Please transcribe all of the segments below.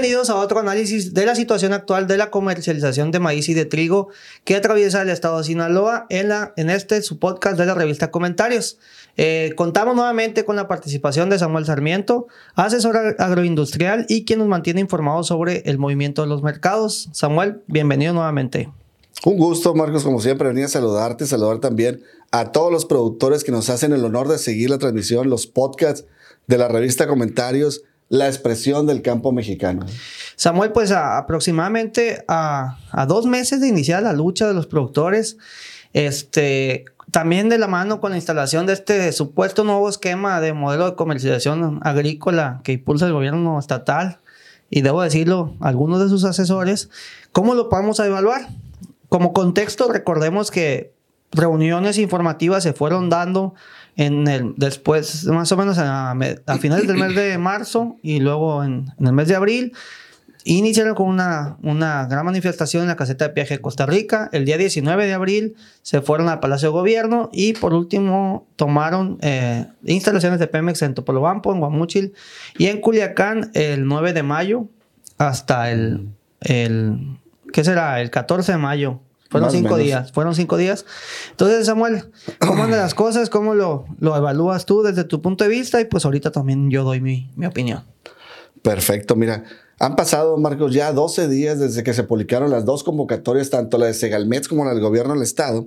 Bienvenidos a otro análisis de la situación actual de la comercialización de maíz y de trigo que atraviesa el estado de Sinaloa en, la, en este su podcast de la revista Comentarios. Eh, contamos nuevamente con la participación de Samuel Sarmiento, asesor agroindustrial y quien nos mantiene informados sobre el movimiento de los mercados. Samuel, bienvenido nuevamente. Un gusto, Marcos, como siempre, venía a saludarte, saludar también a todos los productores que nos hacen el honor de seguir la transmisión, los podcasts de la revista Comentarios, la expresión del campo mexicano. Samuel, pues aproximadamente a, a, dos meses de iniciar la lucha de los productores, este, también de la mano con la instalación de este supuesto nuevo esquema de modelo de comercialización agrícola que impulsa el gobierno estatal y debo decirlo, algunos de sus asesores, ¿cómo lo vamos a evaluar? Como contexto, recordemos que reuniones informativas se fueron dando en el después, más o menos a, a finales del mes de marzo y luego en, en el mes de abril Iniciaron con una, una gran manifestación en la caseta de viaje de Costa Rica. El día 19 de abril se fueron al Palacio de Gobierno y por último tomaron eh, instalaciones de Pemex en Topolobampo, en Guamúchil y en Culiacán el 9 de mayo hasta el, el ¿qué será? El 14 de mayo. Fueron cinco días, fueron cinco días. Entonces, Samuel, ¿cómo andan las cosas? ¿Cómo lo, lo evalúas tú desde tu punto de vista? Y pues ahorita también yo doy mi, mi opinión. Perfecto, mira, han pasado, Marcos, ya 12 días desde que se publicaron las dos convocatorias, tanto la de Segalmets como la del gobierno del Estado.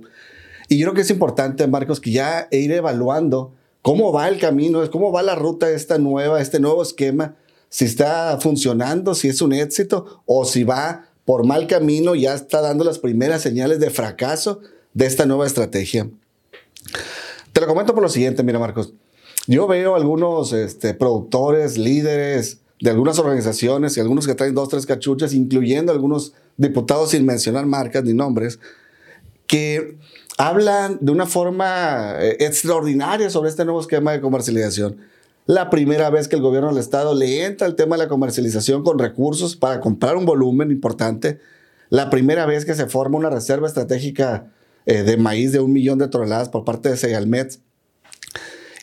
Y yo creo que es importante, Marcos, que ya ir evaluando cómo va el camino, cómo va la ruta esta nueva, este nuevo esquema, si está funcionando, si es un éxito o si va por mal camino, ya está dando las primeras señales de fracaso de esta nueva estrategia. Te lo comento por lo siguiente, mira, Marcos. Yo veo algunos este, productores, líderes, de algunas organizaciones y algunos que traen dos, tres cachuchas, incluyendo algunos diputados sin mencionar marcas ni nombres, que hablan de una forma eh, extraordinaria sobre este nuevo esquema de comercialización. La primera vez que el gobierno del Estado le entra al tema de la comercialización con recursos para comprar un volumen importante. La primera vez que se forma una reserva estratégica eh, de maíz de un millón de toneladas por parte de Segalmet.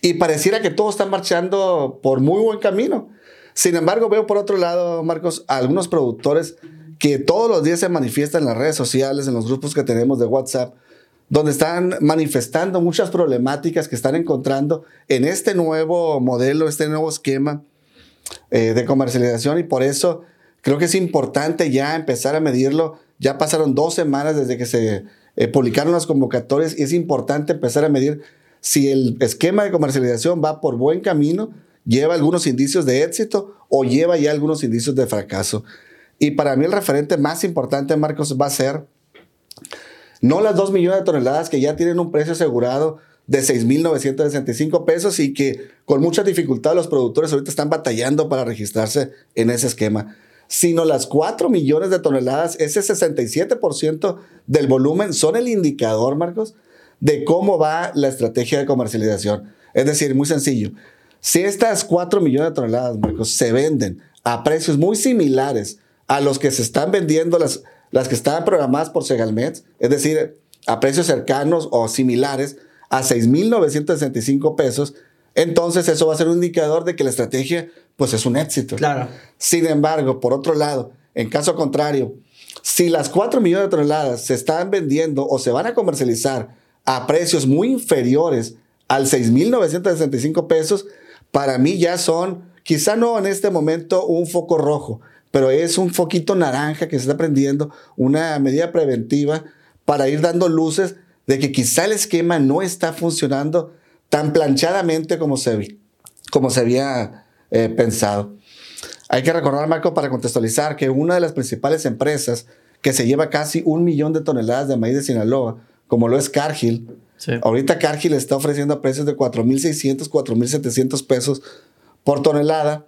Y pareciera que todo está marchando por muy buen camino. Sin embargo, veo por otro lado, Marcos, algunos productores que todos los días se manifiestan en las redes sociales, en los grupos que tenemos de WhatsApp, donde están manifestando muchas problemáticas que están encontrando en este nuevo modelo, este nuevo esquema eh, de comercialización y por eso creo que es importante ya empezar a medirlo. Ya pasaron dos semanas desde que se eh, publicaron las convocatorias y es importante empezar a medir si el esquema de comercialización va por buen camino lleva algunos indicios de éxito o lleva ya algunos indicios de fracaso. Y para mí el referente más importante, Marcos, va a ser no las 2 millones de toneladas que ya tienen un precio asegurado de 6.965 pesos y que con mucha dificultad los productores ahorita están batallando para registrarse en ese esquema, sino las 4 millones de toneladas, ese 67% del volumen son el indicador, Marcos, de cómo va la estrategia de comercialización. Es decir, muy sencillo. Si estas 4 millones de toneladas, Marcos, se venden a precios muy similares a los que se están vendiendo las, las que estaban programadas por Segalmet, es decir, a precios cercanos o similares a 6.965 pesos, entonces eso va a ser un indicador de que la estrategia pues es un éxito. Claro. Sin embargo, por otro lado, en caso contrario, si las 4 millones de toneladas se están vendiendo o se van a comercializar a precios muy inferiores al 6.965 pesos, para mí ya son, quizá no en este momento un foco rojo, pero es un foquito naranja que se está prendiendo, una medida preventiva para ir dando luces de que quizá el esquema no está funcionando tan planchadamente como se, como se había eh, pensado. Hay que recordar, Marco, para contextualizar, que una de las principales empresas que se lleva casi un millón de toneladas de maíz de Sinaloa, como lo es Cargill, Ahorita Cargill está ofreciendo precios de 4.600, 4.700 pesos por tonelada.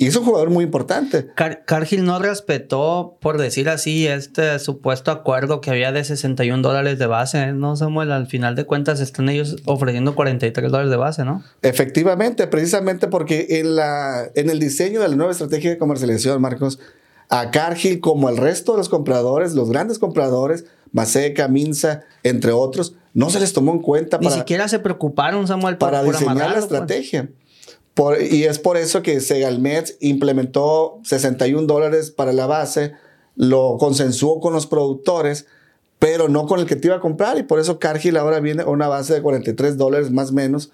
Y es un jugador muy importante. Cargill no respetó, por decir así, este supuesto acuerdo que había de 61 dólares de base, ¿no, Samuel? Al final de cuentas están ellos ofreciendo 43 dólares de base, ¿no? Efectivamente, precisamente porque en, la, en el diseño de la nueva estrategia de comercialización, Marcos, a Cargill, como el resto de los compradores, los grandes compradores, Maseca, Minsa, entre otros, no se les tomó en cuenta Ni siquiera se preocuparon, Samuel, para diseñar la pues. Y es por eso que Segalmet implementó 61 dólares para la base, lo consensuó con los productores, pero no con el que te iba a comprar. Y por eso Cargill ahora viene a una base de 43 dólares más o menos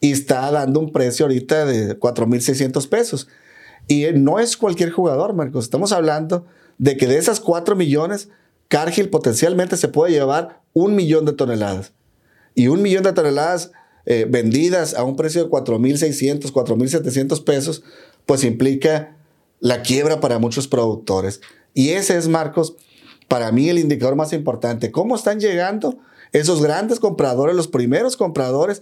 y está dando un precio ahorita de 4.600 pesos. Y no es cualquier jugador, Marcos. Estamos hablando de que de esas 4 millones, Cargill potencialmente se puede llevar un millón de toneladas. Y un millón de toneladas eh, vendidas a un precio de 4.600, 4.700 pesos, pues implica la quiebra para muchos productores. Y ese es, Marcos, para mí el indicador más importante. ¿Cómo están llegando esos grandes compradores, los primeros compradores,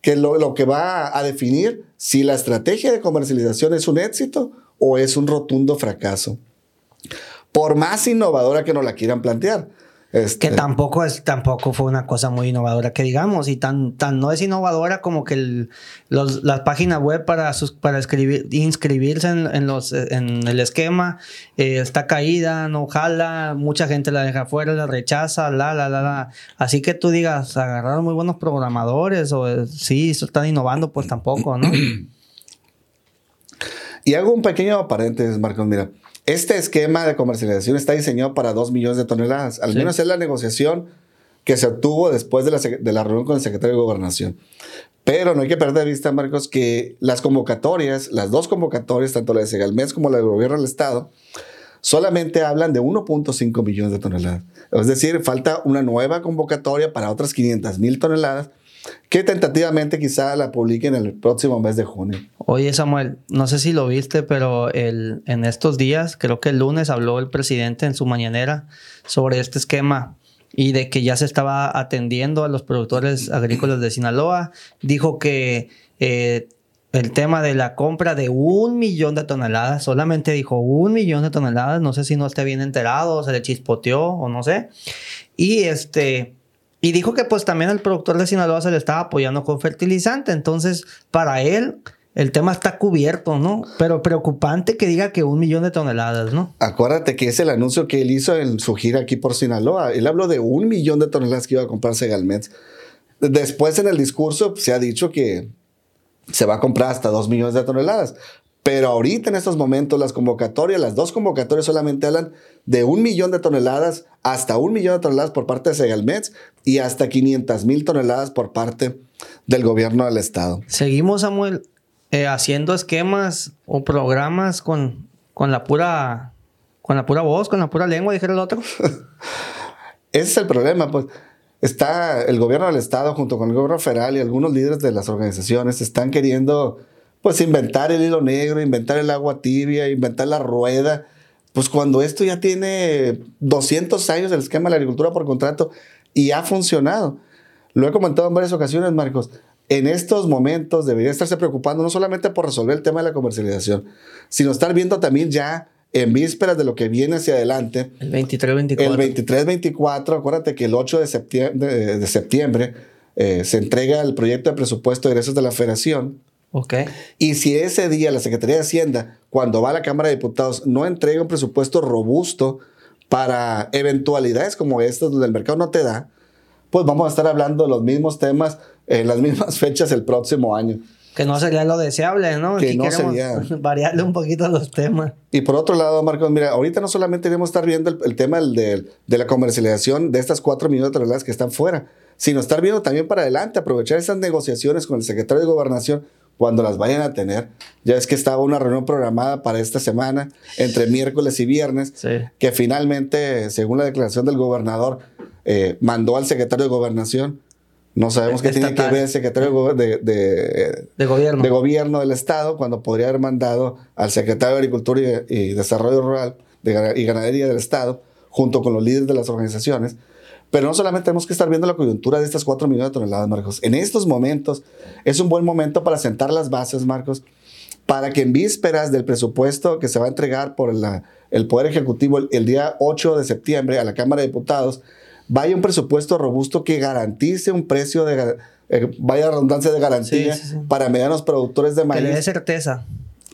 que lo, lo que va a definir si la estrategia de comercialización es un éxito o es un rotundo fracaso? Por más innovadora que nos la quieran plantear. Este, que tampoco es, tampoco fue una cosa muy innovadora que digamos, y tan, tan no es innovadora como que el, los, las páginas web para, sus, para escribir, inscribirse en, los, en el esquema eh, está caída, no jala, mucha gente la deja fuera, la rechaza, la, la, la, la. Así que tú digas, agarraron muy buenos programadores o eh, sí, están innovando, pues tampoco, ¿no? Y hago un pequeño paréntesis, Marcos, mira. Este esquema de comercialización está diseñado para 2 millones de toneladas. Al menos es la negociación que se obtuvo después de la, de la, reunión con el secretario de Gobernación. Pero no hay que perder de vista, Marcos, que las convocatorias, las dos convocatorias, tanto la de Segalmés como la del gobierno del Estado, solamente hablan de 1.5 millones de toneladas. Es decir, falta una nueva convocatoria para otras 500 mil toneladas que tentativamente quizá la publiquen el próximo mes de junio. Oye Samuel, no sé si lo viste, pero el, en estos días, creo que el lunes habló el presidente en su mañanera sobre este esquema y de que ya se estaba atendiendo a los productores agrícolas de Sinaloa. Dijo que eh, el tema de la compra de un millón de toneladas, solamente dijo un millón de toneladas, no sé si no esté bien enterado, se le chispoteó o no sé. Y este y dijo que pues también el productor de Sinaloa se le estaba apoyando con fertilizante. Entonces, para él, el tema está cubierto, ¿no? Pero preocupante que diga que un millón de toneladas, ¿no? Acuérdate que es el anuncio que él hizo en su gira aquí por Sinaloa. Él habló de un millón de toneladas que iba a comprarse Galmets. Después en el discurso se ha dicho que se va a comprar hasta dos millones de toneladas. Pero ahorita en estos momentos las convocatorias, las dos convocatorias solamente hablan de un millón de toneladas hasta un millón de toneladas por parte de Segalmets y hasta 500 mil toneladas por parte del gobierno del estado. Seguimos, Samuel, eh, haciendo esquemas o programas con, con la pura con la pura voz, con la pura lengua, dijera el otro. Ese es el problema, pues. Está el gobierno del estado junto con el gobierno federal y algunos líderes de las organizaciones están queriendo pues inventar el hilo negro, inventar el agua tibia, inventar la rueda. Pues cuando esto ya tiene 200 años el esquema de la agricultura por contrato y ha funcionado. Lo he comentado en varias ocasiones, Marcos. En estos momentos debería estarse preocupando no solamente por resolver el tema de la comercialización, sino estar viendo también ya en vísperas de lo que viene hacia adelante. El 23-24. El 23-24, acuérdate que el 8 de septiembre, de, septiembre eh, se entrega el proyecto de presupuesto de egresos de la federación y si ese día la Secretaría de Hacienda, cuando va a la Cámara de Diputados, no entrega un presupuesto robusto para eventualidades como estas donde el mercado no te da, pues vamos a estar hablando de los mismos temas en las mismas fechas el próximo año. Que no sería lo deseable, ¿no? Que no sería. Variarle un poquito los temas. Y por otro lado, Marcos, mira, ahorita no solamente debemos estar viendo el, tema de, de, la comercialización de estas 4 millones de toneladas que están fuera, sino estar viendo también para adelante, aprovechar esas negociaciones con el secretario de Gobernación cuando las vayan a tener. Ya es que estaba una reunión programada para esta semana, entre miércoles y viernes, que finalmente, según la declaración del gobernador, eh, mandó al secretario de gobernación. No sabemos qué tiene que ver el secretario de, de, gobierno. de gobierno del Estado cuando podría haber mandado al secretario de Agricultura y, Desarrollo Rural y Ganadería del Estado, junto con los líderes de las organizaciones, pero no solamente tenemos que estar viendo la coyuntura de estas 4 millones de toneladas, Marcos. En estos momentos es un buen momento para sentar las bases, Marcos, para que en vísperas del presupuesto que se va a entregar por el Poder Ejecutivo el, día 8 de septiembre a la Cámara de Diputados, vaya un presupuesto robusto que garantice un precio de, eh, vaya redundancia de garantía para medianos productores de maíz. Que le dé certeza.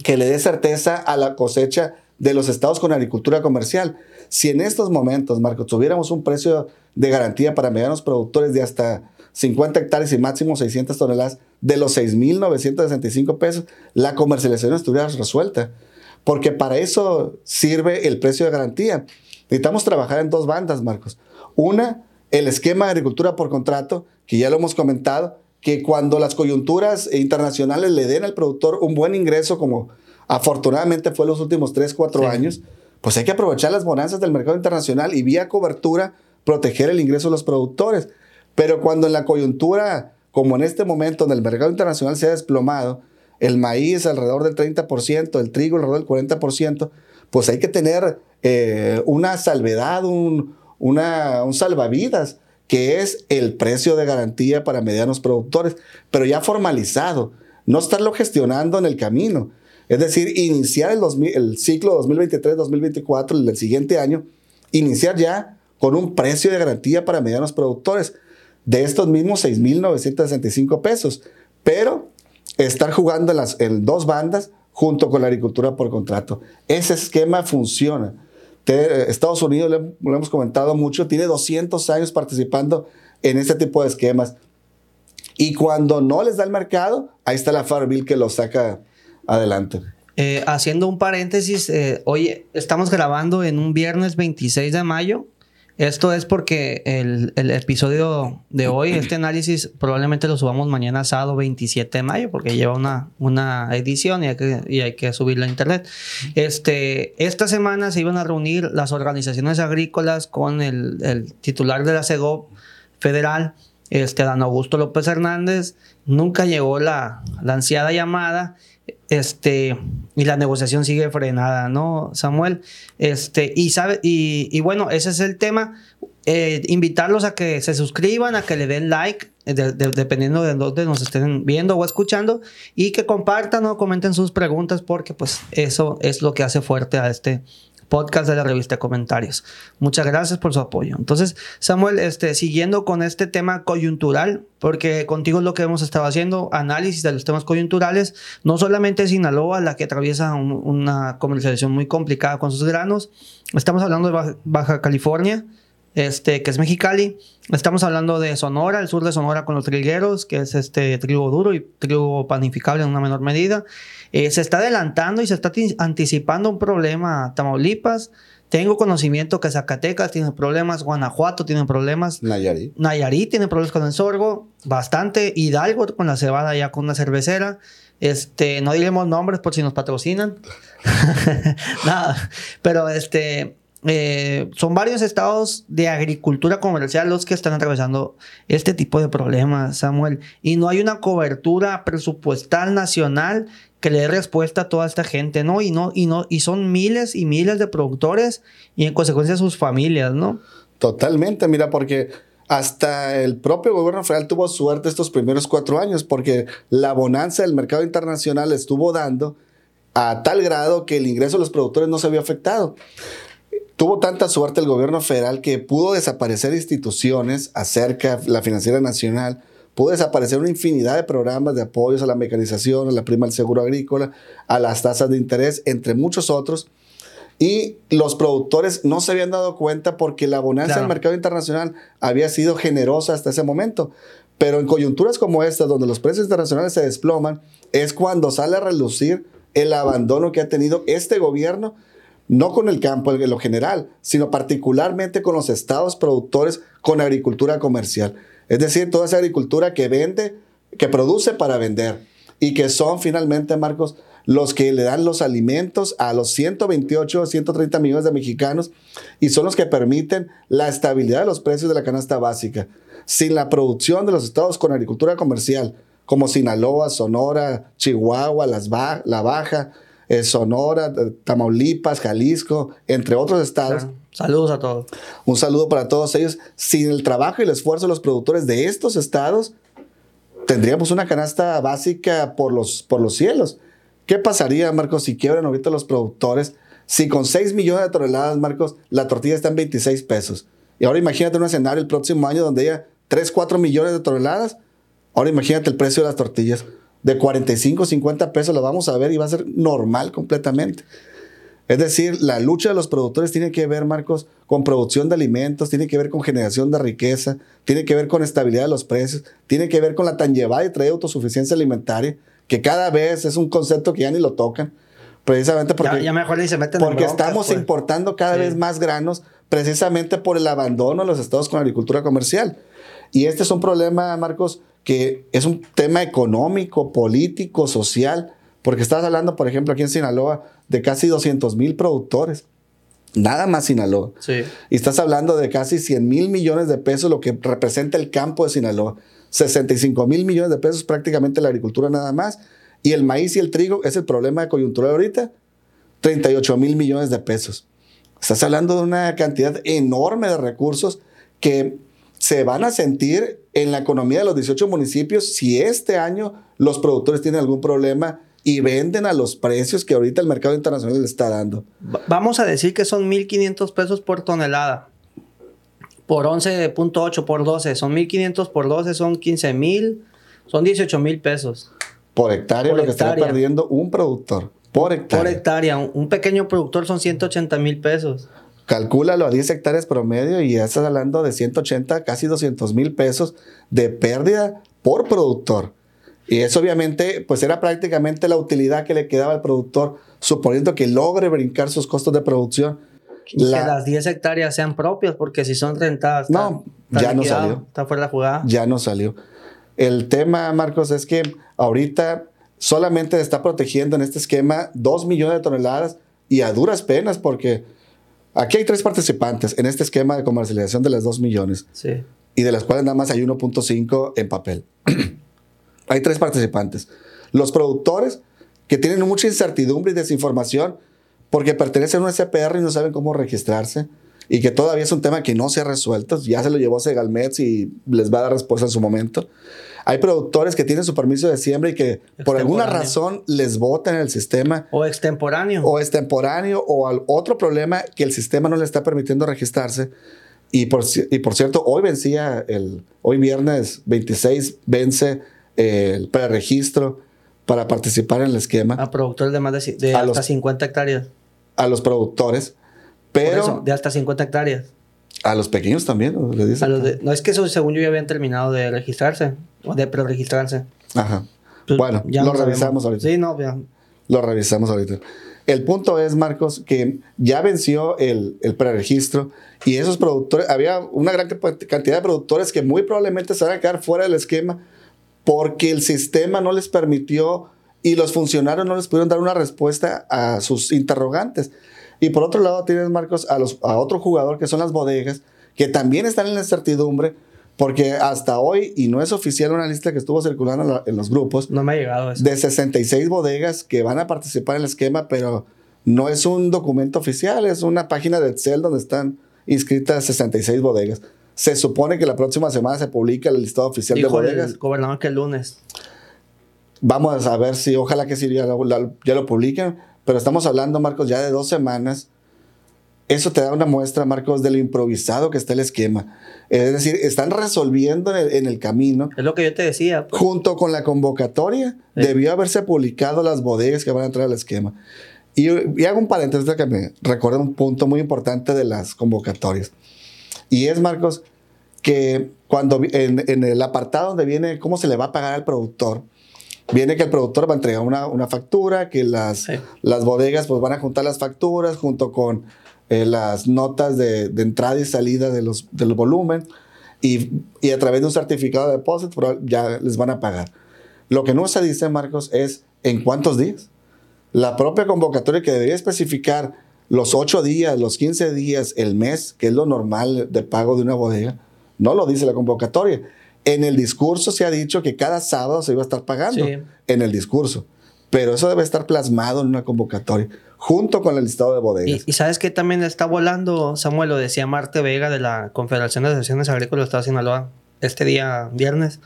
Que le dé certeza a la cosecha de los estados con agricultura comercial. Si en estos momentos, Marcos, tuviéramos un precio de garantía para medianos productores de hasta 50 hectáreas y máximo 600 toneladas de los 6.965 pesos, la comercialización estuviera resuelta. Porque para eso sirve el precio de garantía. Necesitamos trabajar en dos bandas, Marcos. Una, el esquema de agricultura por contrato, que ya lo hemos comentado, que cuando las coyunturas internacionales le den al productor un buen ingreso, como afortunadamente fue los últimos 3, 4 años, pues hay que aprovechar las bonanzas del mercado internacional y vía cobertura proteger el ingreso de los productores. Pero cuando en la coyuntura, como en este momento, en el mercado internacional se ha desplomado, el maíz alrededor del 30%, el trigo alrededor del 40%, pues hay que tener eh, una salvedad, un, una, un salvavidas, que es el precio de garantía para medianos productores, pero ya formalizado, no estarlo gestionando en el camino. Es decir, iniciar el, el ciclo 2023-2024, el del siguiente año, iniciar ya con un precio de garantía para medianos productores de estos mismos 6.965 pesos, pero estar jugando en dos bandas junto con la agricultura por contrato. Ese esquema funciona. Estados Unidos, lo hemos comentado mucho, tiene 200 años participando en este tipo de esquemas. Y cuando no les da el mercado, ahí está la Farm Bill que lo saca adelante. Eh, haciendo un paréntesis, eh, hoy estamos grabando en un viernes 26 de mayo esto es porque el, episodio de hoy, este análisis, probablemente lo subamos mañana sábado 27 de mayo, porque lleva una, una edición y hay, que, y hay que subirla a internet. Este, esta semana se iban a reunir las organizaciones agrícolas con el, titular de la CEGOP federal, este, Dan Augusto López Hernández. Nunca llegó la, la ansiada llamada este, y la negociación sigue frenada, ¿no, Samuel? Este, y, sabe, y, bueno, ese es el tema. Eh, invitarlos a que se suscriban, a que le den like, eh, dependiendo de dónde nos estén viendo o escuchando, y que compartan o comenten sus preguntas, porque pues eso es lo que hace fuerte a este, podcast de la revista Comentarios. Muchas gracias por su apoyo. Entonces, Samuel, este, siguiendo con este tema coyuntural, porque contigo es lo que hemos estado haciendo, análisis de los temas coyunturales, no solamente Sinaloa, la que atraviesa una comercialización muy complicada con sus granos, estamos hablando de Baja, California, este, que es Mexicali. Estamos hablando de Sonora, el sur de Sonora con los trigueros, que es este trigo duro y trigo panificable en una menor medida. Eh, se está adelantando y se está anticipando un problema Tamaulipas. Tengo conocimiento que Zacatecas tiene problemas, Guanajuato tiene problemas. Nayarit. Nayarit tiene problemas con el sorgo, bastante. Hidalgo con la cebada ya con una cervecera. Este, no diremos nombres por si nos patrocinan. Nada, pero este, eh, son varios estados de agricultura comercial los que están atravesando este tipo de problemas, Samuel. Y no hay una cobertura presupuestal nacional que le dé respuesta a toda esta gente, ¿no? Y no, y no, y son miles y miles de productores y en consecuencia sus familias, ¿no? Totalmente, mira, porque hasta el propio gobierno federal tuvo suerte estos primeros cuatro años, porque la bonanza del mercado internacional estuvo dando a tal grado que el ingreso de los productores no se había afectado. Tuvo tanta suerte el gobierno federal que pudo desaparecer instituciones acerca de la financiera nacional, pudo desaparecer una infinidad de programas de apoyos a la mecanización, a la prima del seguro agrícola, a las tasas de interés, entre muchos otros. Y los productores no se habían dado cuenta porque la bonanza del mercado internacional había sido generosa hasta ese momento. Pero en coyunturas como esta, donde los precios internacionales se desploman, es cuando sale a relucir el abandono que ha tenido este gobierno no con el campo en lo general, sino particularmente con los estados productores con agricultura comercial. Es decir, toda esa agricultura que vende, que produce para vender y que son finalmente, Marcos, los que le dan los alimentos a los 128 o 130 millones de mexicanos y son los que permiten la estabilidad de los precios de la canasta básica. Sin la producción de los estados con agricultura comercial, como Sinaloa, Sonora, Chihuahua, La Baja, eh, Sonora, Tamaulipas, Jalisco, entre otros estados. Saludos a todos. Un saludo para todos ellos. Sin el trabajo y el esfuerzo de los productores de estos estados, tendríamos una canasta básica por los, por los cielos. ¿Qué pasaría, Marcos, si quiebran ahorita los productores? Si con 6 millones de toneladas, Marcos, la tortilla está en 26 pesos. Y ahora imagínate un escenario el próximo año donde haya 3, 4 millones de toneladas. Ahora imagínate el precio de las tortillas de 45, 50 pesos lo vamos a ver y va a ser normal completamente. Es decir, la lucha de los productores tiene que ver, Marcos, con producción de alimentos, tiene que ver con generación de riqueza, tiene que ver con estabilidad de los precios, tiene que ver con la tan llevada y traída autosuficiencia alimentaria, que cada vez es un concepto que ya ni lo tocan, precisamente porque, ya, mejor ni se meten porque estamos pues. importando cada vez más granos precisamente por el abandono de los estados con la agricultura comercial. Y este es un problema, Marcos, que es un tema económico, político, social, porque estás hablando, por ejemplo, aquí en Sinaloa, de casi 200 mil productores. Nada más Sinaloa. Sí. Y estás hablando de casi 100 mil millones de pesos, lo que representa el campo de Sinaloa. 65 mil millones de pesos prácticamente la agricultura nada más. Y el maíz y el trigo es el problema de coyuntura ahorita. 38 mil millones de pesos. Estás hablando de una cantidad enorme de recursos que se van a sentir en la economía de los 18 municipios si este año los productores tienen algún problema y venden a los precios que ahorita el mercado internacional le está dando. Vamos a decir que son 1.500 pesos por tonelada. Por 11.8 por 12. Son 1.500 por 12, son 15.000. Son 18.000 pesos. Por hectárea, Por lo que está perdiendo un productor. Por hectárea. Por hectárea. Un, un pequeño productor son 180 mil pesos. Calcúlalo a 10 hectáreas promedio y ya estás hablando de 180, casi 200 mil pesos de pérdida por productor. Y eso obviamente, pues era prácticamente la utilidad que le quedaba al productor, suponiendo que logre brincar sus costos de producción. La- Que las 10 hectáreas sean propias, porque si son rentadas. No, está ya no salió. Está fuera de la jugada. ya no salió. El tema, Marcos, es que ahorita solamente está protegiendo en este esquema 2 millones de toneladas y a duras penas, porque aquí hay tres participantes en este esquema de comercialización de las 2 millones Sí. y de las cuales nada más hay 1.5 en papel. hay tres participantes. Los productores que tienen mucha incertidumbre y desinformación porque pertenecen a un SPR y no saben cómo registrarse y que todavía es un tema que no se ha resuelto. Ya se lo llevó Segalmets y les va a dar respuesta en su momento. Hay productores que tienen su permiso de siembra y que por alguna Extemporáneo. razón les votan en el sistema O extemporáneo. o es temporáneo o al otro problema que el sistema no le está permitiendo registrarse. Y por, y por cierto, hoy vencía el, hoy viernes 26 vence el preregistro para participar en el esquema a productores de más de, de hasta los- 50 hectáreas. a los productores, Por pero eso, de hasta 50 hectáreas. A los pequeños también, ¿no? Le dicen. A los de- no es que eso, según yo, ya habían terminado de registrarse o de preregistrarse. Ajá. Pues, Bueno, ya lo revisamos sabemos. ahorita. Sí, no, ya. Lo revisamos ahorita. El punto es, Marcos, que ya venció el, el preregistro y esos productores, había una gran cantidad de productores que muy probablemente se van a quedar fuera del esquema porque el sistema no les permitió y los funcionarios no les pudieron dar una respuesta a sus interrogantes. Y por otro lado tienes, Marcos, a, los, a otro jugador que son las bodegas, que también están en la incertidumbre porque hasta hoy, y no es oficial una lista que estuvo circulando en la- en los grupos, No me ha llegado eso. de 66 bodegas que van a participar en el esquema, pero no es un documento oficial, es una página de Excel donde están inscritas 66 bodegas. Se supone que la próxima semana se publica el listado oficial de bodegas. el gobernador que el lunes. Vamos a ver si, ojalá que sí ya lo, ya lo publiquen, pero estamos hablando, Marcos, ya de dos semanas. Eso te da una muestra, Marcos, de lo improvisado que está el esquema. Es decir, están resolviendo en el, en el camino Es lo que yo te decía. pues. junto con la convocatoria, Sí. debió haberse publicado las bodegas que van a entrar al esquema. Y, y hago un paréntesis que me recuerda un punto muy importante de las convocatorias. Y es, Marcos, que cuando en el apartado donde viene cómo se le va a pagar al productor, viene que el productor va a entregar una, una factura, que las, Sí. las bodegas pues van a juntar las facturas junto con eh, las notas de, de entrada y salida de los, del volumen y, y a través de un certificado de depósito ya les van a pagar. Lo que no se dice, Marcos, es en cuántos días. La propia convocatoria que debería especificar los 8 días, los 15 días, el mes, que es lo normal de pago de una bodega, no lo dice la convocatoria. En el discurso se ha dicho que cada sábado se iba a estar pagando. Sí. En el discurso. Pero eso debe estar plasmado en una convocatoria, junto con el listado de bodegas. Y, y sabes que también está volando, Samuel, lo decía Marte Vega de la Confederación de Asociaciones Agrícolas del Estado de Sinaloa este día viernes,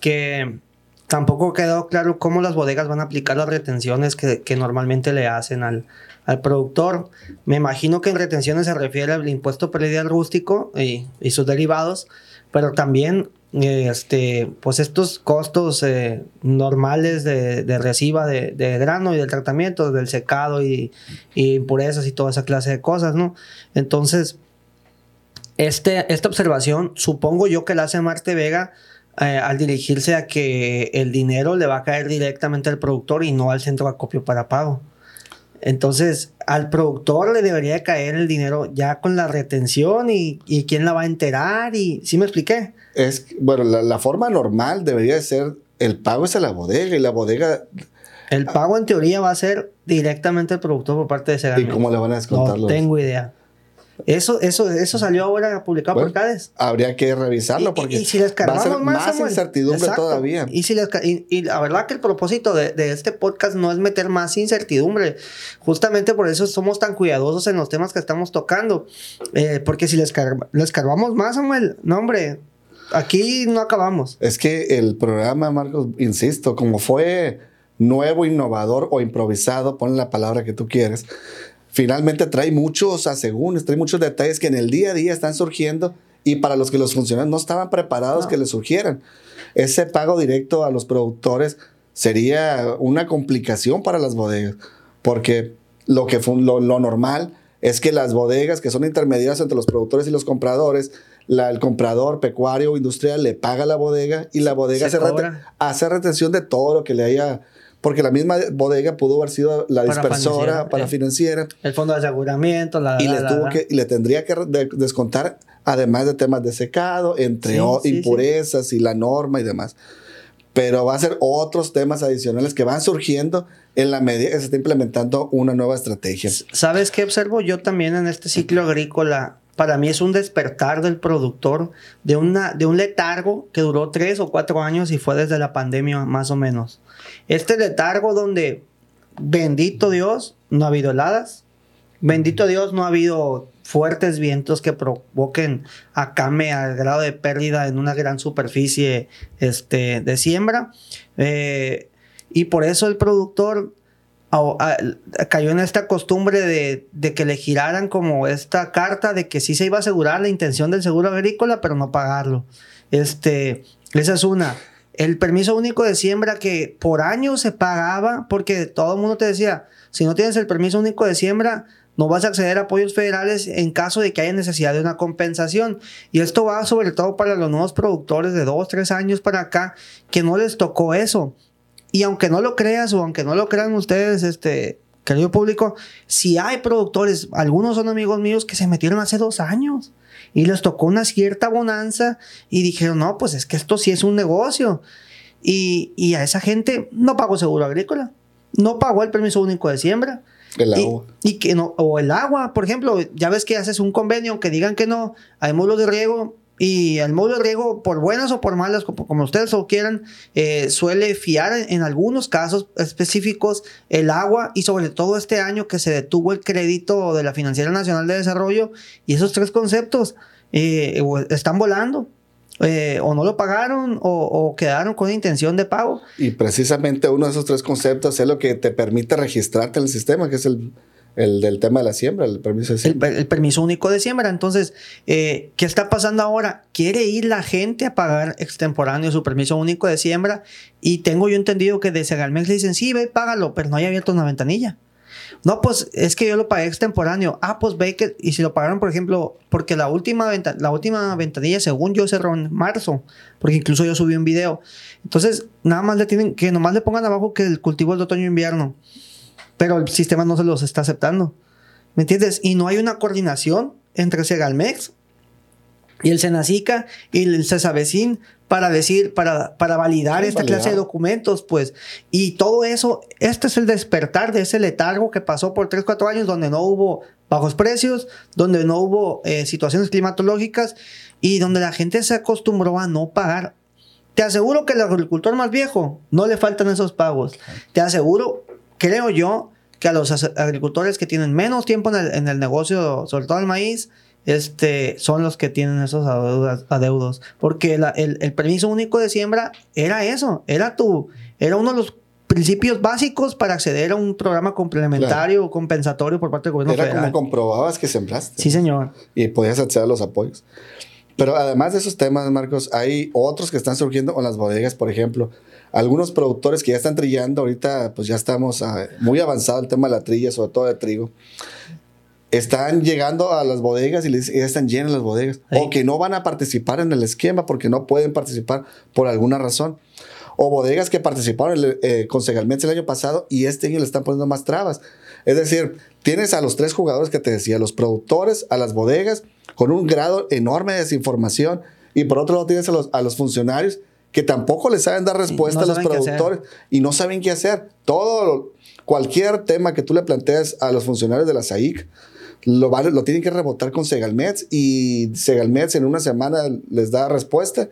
que tampoco quedó claro cómo las bodegas van a aplicar las retenciones que, que normalmente le hacen al, al productor. Me imagino que en retenciones se refiere al impuesto predial rústico y, y sus derivados, pero también este, pues estos costos eh, normales de, de reciba de, de, grano y del tratamiento, del secado y, impurezas y toda esa clase de cosas, ¿no? Entonces, este, esta observación, supongo yo que la hace Marte Vega eh, al dirigirse a que el dinero le va a caer directamente al productor y no al centro de acopio para pago. Entonces, al productor le debería de caer el dinero ya con la retención y, y quién la va a enterar y ¿sí me expliqué? Es, bueno, la, la forma normal debería de ser el pago es a la bodega y la bodega... El pago en teoría va a ser directamente al productor por parte de ese ¿Y cómo le van a descontar No tengo idea. Eso, eso, eso salió ahora publicado Bueno, por CADES. Habría que revisarlo porque y, y si les va a ser más, más Samuel. incertidumbre Exacto. todavía. Y, si les ca- y, y la verdad que el propósito de, de este podcast no es meter más incertidumbre. Justamente por eso somos tan cuidadosos en los temas que estamos tocando. Eh, porque si les, car- les cargamos más, Samuel, no, hombre, aquí no acabamos. Es que el programa, Marcos, insisto, como fue nuevo, innovador o improvisado, pon la palabra que tú quieres, finalmente trae muchos asegúnes, trae muchos detalles que en el día a día están surgiendo y para los que los funcionarios no estaban preparados No. que les surgieran. Ese pago directo a los productores sería una complicación para las bodegas, porque lo, que fue, lo, lo normal es que las bodegas que son intermediarias entre los productores y los compradores, la- el comprador pecuario o industrial le paga a la bodega y la bodega hace, rete- hace retención de todo lo que le haya, porque la misma bodega pudo haber sido la Para dispersora financiera, para eh. financiera El fondo de aseguramiento, la. y la- le, la- tuvo que, y le tendría que de- descontar, además de temas de secado, entre Sí, o- sí, sí. impurezas y la norma y demás. Pero va a ser otros temas adicionales que van surgiendo en la medida que se está implementando una nueva estrategia. ¿Sabes qué observo yo también en este ciclo agrícola? Para mí es un despertar del productor de, una, de un letargo que duró tres o cuatro años y fue desde la pandemia más o menos. Este letargo donde, bendito Dios, no ha habido heladas, bendito Dios, no ha habido fuertes vientos que provoquen acame al grado de pérdida en una gran superficie este, de siembra. Eh, y por eso el productor cayó en esta costumbre de, que le giraran como esta carta de que sí se iba a asegurar la intención del seguro agrícola, pero no pagarlo. Este, esa es una. El permiso único de siembra que por años se pagaba, porque todo el mundo te decía, si no tienes el permiso único de siembra, no vas a acceder a apoyos federales en caso de que haya necesidad de una compensación. Y esto va sobre todo para los nuevos productores de dos, tres años para acá, que no les tocó eso. Y aunque no lo creas o aunque no lo crean ustedes, este, querido público, si hay productores, algunos son amigos míos que se metieron hace dos años y les tocó una cierta bonanza y dijeron, no, pues es que esto sí es un negocio. Y, y a esa gente no pagó seguro agrícola, no pagó el permiso único de siembra. El Y- agua. Y, que no, o el agua, por ejemplo, ya ves que haces un convenio, que digan que no, hay módulos de riego y el módulo de riego, por buenas o por malas, como, ustedes lo quieran, eh, suele fiar en, en algunos casos específicos el agua y sobre todo este año que se detuvo el crédito de la Financiera Nacional de Desarrollo y esos tres conceptos eh, están volando. eh, o no lo pagaron o, o quedaron con intención de pago. Y precisamente uno de esos tres conceptos es lo que te permite registrarte en el sistema, que es el, el del tema de la siembra, el permiso de siembra. el permiso único de siembra. Entonces, eh, ¿qué está pasando ahora? Quiere ir la gente a pagar extemporáneo su permiso único de siembra y tengo yo entendido que de Segalmex le dicen, sí, ve, págalo, pero no hay abierto una ventanilla. No, pues es que yo lo pagué extemporáneo. Ah, pues ve que, y si lo pagaron, por ejemplo, porque la última, venta, la última ventanilla, según yo, cerró en marzo, porque incluso yo subí un video. Entonces, nada más le tienen, que nomás le pongan abajo que el cultivo es de otoño-invierno, pero el sistema no se los está aceptando. ¿Me entiendes? Y no hay una coordinación entre Segalmex y el Senacica y el Cesavecin para decir, para, para validar esta validar. clase de documentos, pues. Y todo eso, este es el despertar de ese letargo que pasó por 3, 4 años donde no hubo bajos precios, donde no hubo eh, situaciones climatológicas y donde la gente se acostumbró a no pagar. Te aseguro que el agricultor más viejo no le faltan esos pagos. Te aseguro, creo yo, que a los agricultores que tienen menos tiempo en el, en el negocio, sobre todo el maíz, este, son los que tienen esos adeudas- adeudos. Porque la- el, el permiso único de siembra era eso, era tu, era uno de los principios básicos para acceder a un programa complementario o compensatorio por parte del gobierno Era federal. como comprobabas que sembraste Sí, señor. y podías acceder a los apoyos. Pero además de esos temas, Marcos, hay otros que están surgiendo con las bodegas, por ejemplo. Algunos productores que ya están trillando, ahorita pues ya estamos ah, muy avanzado el tema de la trilla, sobre todo de trigo. Están llegando a las bodegas y les, ya están llenas las bodegas. O que no van a participar en el esquema porque no pueden participar por alguna razón o bodegas que participaron eh, con el año pasado y este año le están poniendo más trabas. Es decir, tienes a los tres jugadores que te decía, los productores, a las bodegas, con un grado enorme de desinformación, y por otro lado tienes a los, a los funcionarios que tampoco le saben dar respuesta a los productores y no saben qué hacer. Todo, cualquier tema que tú le planteas a los funcionarios de la SAIC, lo, lo tienen que rebotar con Segalmets y Segalmets en una semana les da respuesta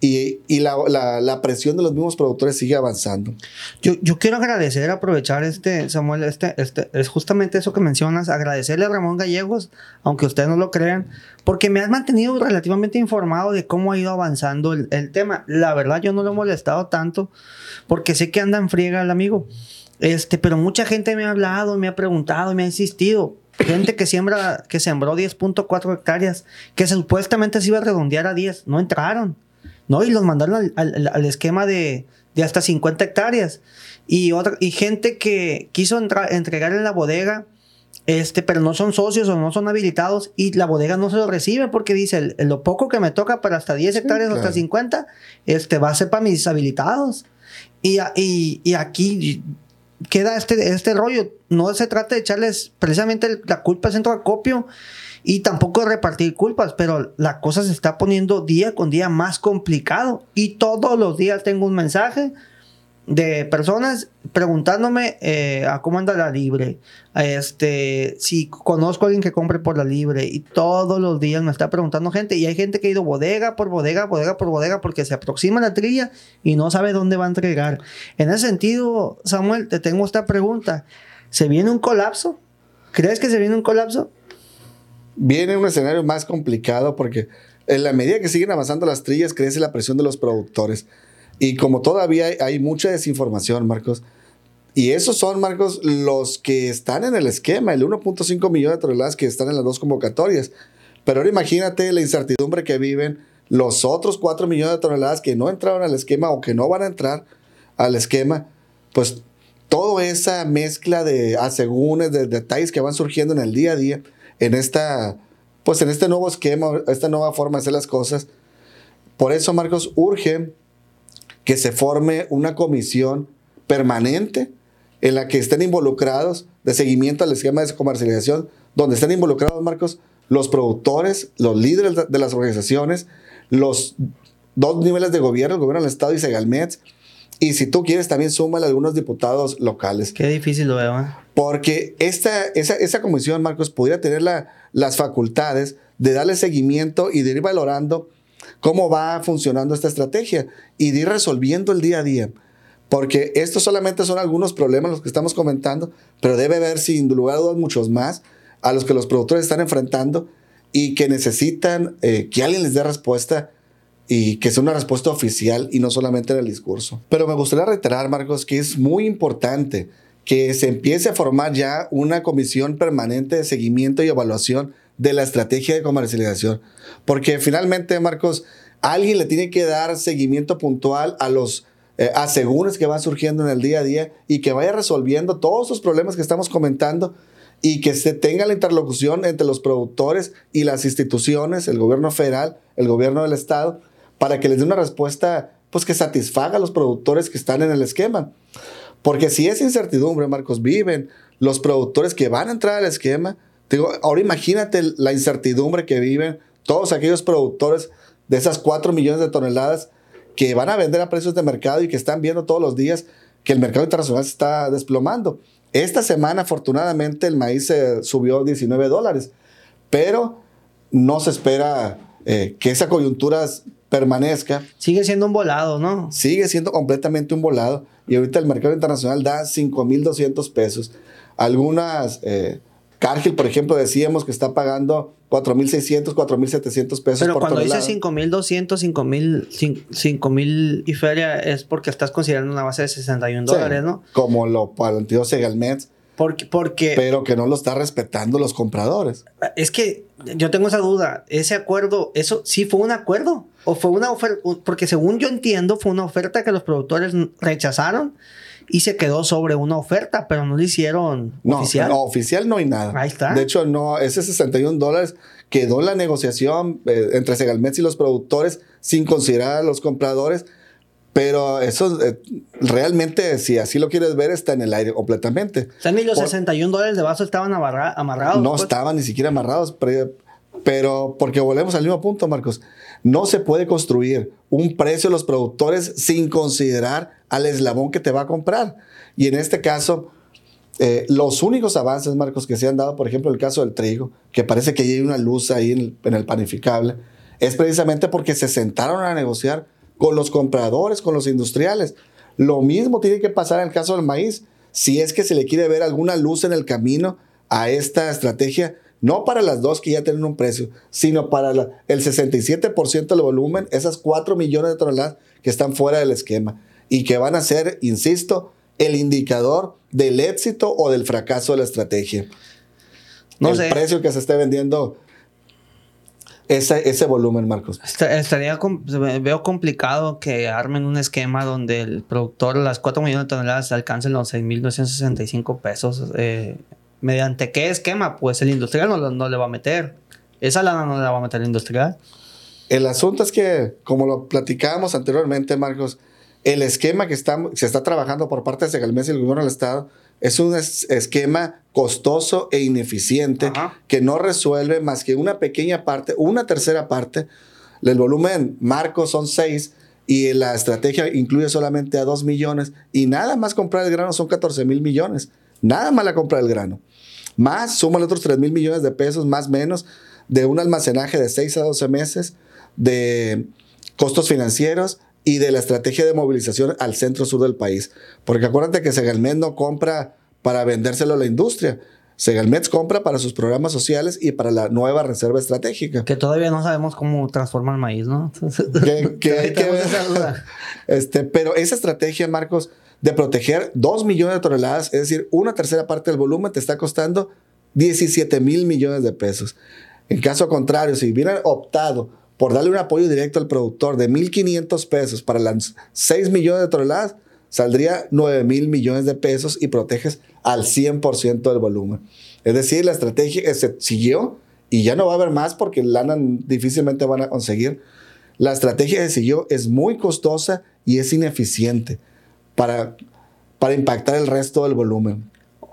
y, y la, la, la, presión de los mismos productores sigue avanzando. Yo, yo quiero agradecer, aprovechar este, Samuel, este, este, es justamente eso que mencionas, agradecerle a Ramón Gallegos, aunque ustedes no lo crean, porque me has mantenido relativamente informado de cómo ha ido avanzando el, el tema. La verdad, yo no lo he molestado tanto, porque sé que anda en friega el amigo. Este, pero mucha gente me ha hablado, me ha preguntado, me ha insistido. Gente que siembra, que sembró 10.4 hectáreas, que supuestamente se iba a redondear a 10, no entraron. ¿No? Y los mandaron al, esquema de, hasta 50 hectáreas. Y, otra, y gente que quiso entregar en la bodega, este, pero no son socios o no son habilitados y la bodega no se lo recibe porque dice, lo poco que me toca para hasta 10 hectáreas o hasta 50, este, va a ser para mis habilitados. Y, y, y aquí queda este, este rollo. No se trata de echarles precisamente la culpa al centro de acopio y tampoco repartir culpas, pero la cosa se está poniendo día con día más complicado y todos los días tengo un mensaje de personas preguntándome eh, a cómo anda la libre, este, si conozco a alguien que compre por la libre y todos los días me está preguntando gente y hay gente que ha ido bodega por bodega, bodega por bodega porque se aproxima la trilla y no sabe dónde va a entregar. En ese sentido, Samuel, te tengo esta pregunta. ¿Se viene un colapso? ¿Crees que se viene un colapso? Viene un escenario más complicado porque en la medida que siguen avanzando las trillas crece la presión de los productores. Y como todavía hay, mucha desinformación, Marcos, y esos son, Marcos, los que están en el esquema, el 1.5 millones de toneladas que están en las dos convocatorias. Pero ahora imagínate la incertidumbre que viven los otros 4 millones de toneladas que no entraron al esquema o que no van a entrar al esquema. Pues toda esa mezcla de asegúnes, de detalles que van surgiendo en el día a día, en esta, pues en este nuevo esquema, esta nueva forma de hacer las cosas. Por eso, Marcos, urge que se forme una comisión permanente en la que estén involucrados de seguimiento al esquema de comercialización, donde estén involucrados, Marcos, los productores, los líderes de las organizaciones, los dos niveles de gobierno, el gobierno del Estado y Segalmets, y si tú quieres, también súmale algunos diputados locales. Qué difícil lo veo. ¿eh? Porque esta, esa, esa comisión, Marcos, podría tener la, las facultades de darle seguimiento y de ir valorando cómo va funcionando esta estrategia y de ir resolviendo el día a día. Porque estos solamente son algunos problemas los que estamos comentando, pero debe haber sin lugar a dudas muchos más a los que los productores están enfrentando y que necesitan eh, que alguien les dé respuesta y que sea una respuesta oficial y no solamente en el discurso. Pero me gustaría reiterar, Marcos, que es muy importante que se empiece a formar ya una comisión permanente de seguimiento y evaluación de la estrategia de comercialización. Porque finalmente, Marcos, alguien le tiene que dar seguimiento puntual a los eh, asegúnes que van surgiendo en el día a día y que vaya resolviendo todos esos problemas que estamos comentando y que se tenga la interlocución entre los productores y las instituciones, el gobierno federal, el gobierno del estado, para que les dé una respuesta pues que satisfaga a los productores que están en el esquema. Porque si esa incertidumbre, Marcos, viven los productores que van a entrar al esquema, digo, ahora imagínate la incertidumbre que viven todos aquellos productores de esas 4 millones de toneladas que van a vender a precios de mercado y que están viendo todos los días que el mercado internacional se está desplomando. Esta semana, afortunadamente, el maíz se subió 19 dólares, pero no se espera eh, que esa coyuntura permanezca. Sigue siendo un volado, ¿no? Sigue siendo completamente un volado. Y ahorita el mercado internacional da 5.200 pesos. Algunas, eh, Cargill, por ejemplo, decíamos que está pagando 4.600, 4.700 pesos Pero cuando dice 5.200, 5.000 y feria es porque estás considerando una base de 61 dólares, ¿no? Como lo planteó Segalmets, Porque, porque. Pero que no lo está respetando los compradores. Es que yo tengo esa duda. Ese acuerdo, ¿eso sí fue un acuerdo? ¿O fue una oferta? Porque según yo entiendo, fue una oferta que los productores rechazaron y se quedó sobre una oferta, pero no lo hicieron oficial. No, oficial no hay nada. Ahí está. De hecho, no, ese 61 dólares quedó en la negociación eh, entre Segalmex y los productores sin considerar a los compradores. Pero eso eh, realmente, si así lo quieres ver, está en el aire completamente. O sea, ni los 61 dólares de vaso estaban amarrados. No pues. estaban ni siquiera amarrados, pero, pero porque volvemos al mismo punto, Marcos. No se puede construir un precio de los productores sin considerar al eslabón que te va a comprar. Y en este caso, eh, los únicos avances, Marcos, que se han dado, por ejemplo, el caso del trigo, que parece que hay una luz ahí en en el panificable, es precisamente porque se sentaron a negociar con los compradores, con los industriales. Lo mismo tiene que pasar en el caso del maíz. Si es que se le quiere ver alguna luz en el camino a esta estrategia, no para las dos que ya tienen un precio, sino para el 67% del volumen, esas 4 millones de toneladas que están fuera del esquema y que van a ser, insisto, el indicador del éxito o del fracaso de la estrategia. No el precio que se esté vendiendo ese, ese volumen, Marcos. Estaría, veo complicado que armen un esquema donde el productor, las 4 millones de toneladas, alcancen los 6.265 pesos. Eh, ¿Mediante qué esquema? Pues el industrial no, no, le va a meter. Esa lana no le va a meter el industrial. El asunto es que, como lo platicábamos anteriormente, Marcos, el esquema que está, se está trabajando por parte de Segalmes y el gobierno del Estado es un esquema costoso e ineficiente que no resuelve más que una pequeña parte, una tercera parte. El volumen marco son seis y la estrategia incluye solamente a dos millones y nada más comprar el grano son 14 mil millones. Nada más la compra del grano. Más, suman otros 3 mil millones de pesos, más menos, de un almacenaje de 6 a 12 meses, de costos financieros y de la estrategia de movilización al centro sur del país. Porque acuérdate que Segalmet no compra para vendérselo a la industria. Segalmet compra para sus programas sociales y para la nueva reserva estratégica. Que todavía no sabemos cómo transformar el maíz, ¿no? que, este, pero esa estrategia, Marcos, de proteger 2 millones de toneladas, es decir, una tercera parte del volumen, te está costando 17 mil millones de pesos. En caso contrario, si hubieran optado por darle un apoyo directo al productor de 1.500 pesos para las 6 millones de toneladas, saldría 9 mil millones de pesos y proteges al 100% del volumen. Es decir, la estrategia se siguió y ya no va a haber más porque lana difícilmente van a conseguir. La estrategia que siguió es muy costosa y es ineficiente para, para impactar el resto del volumen.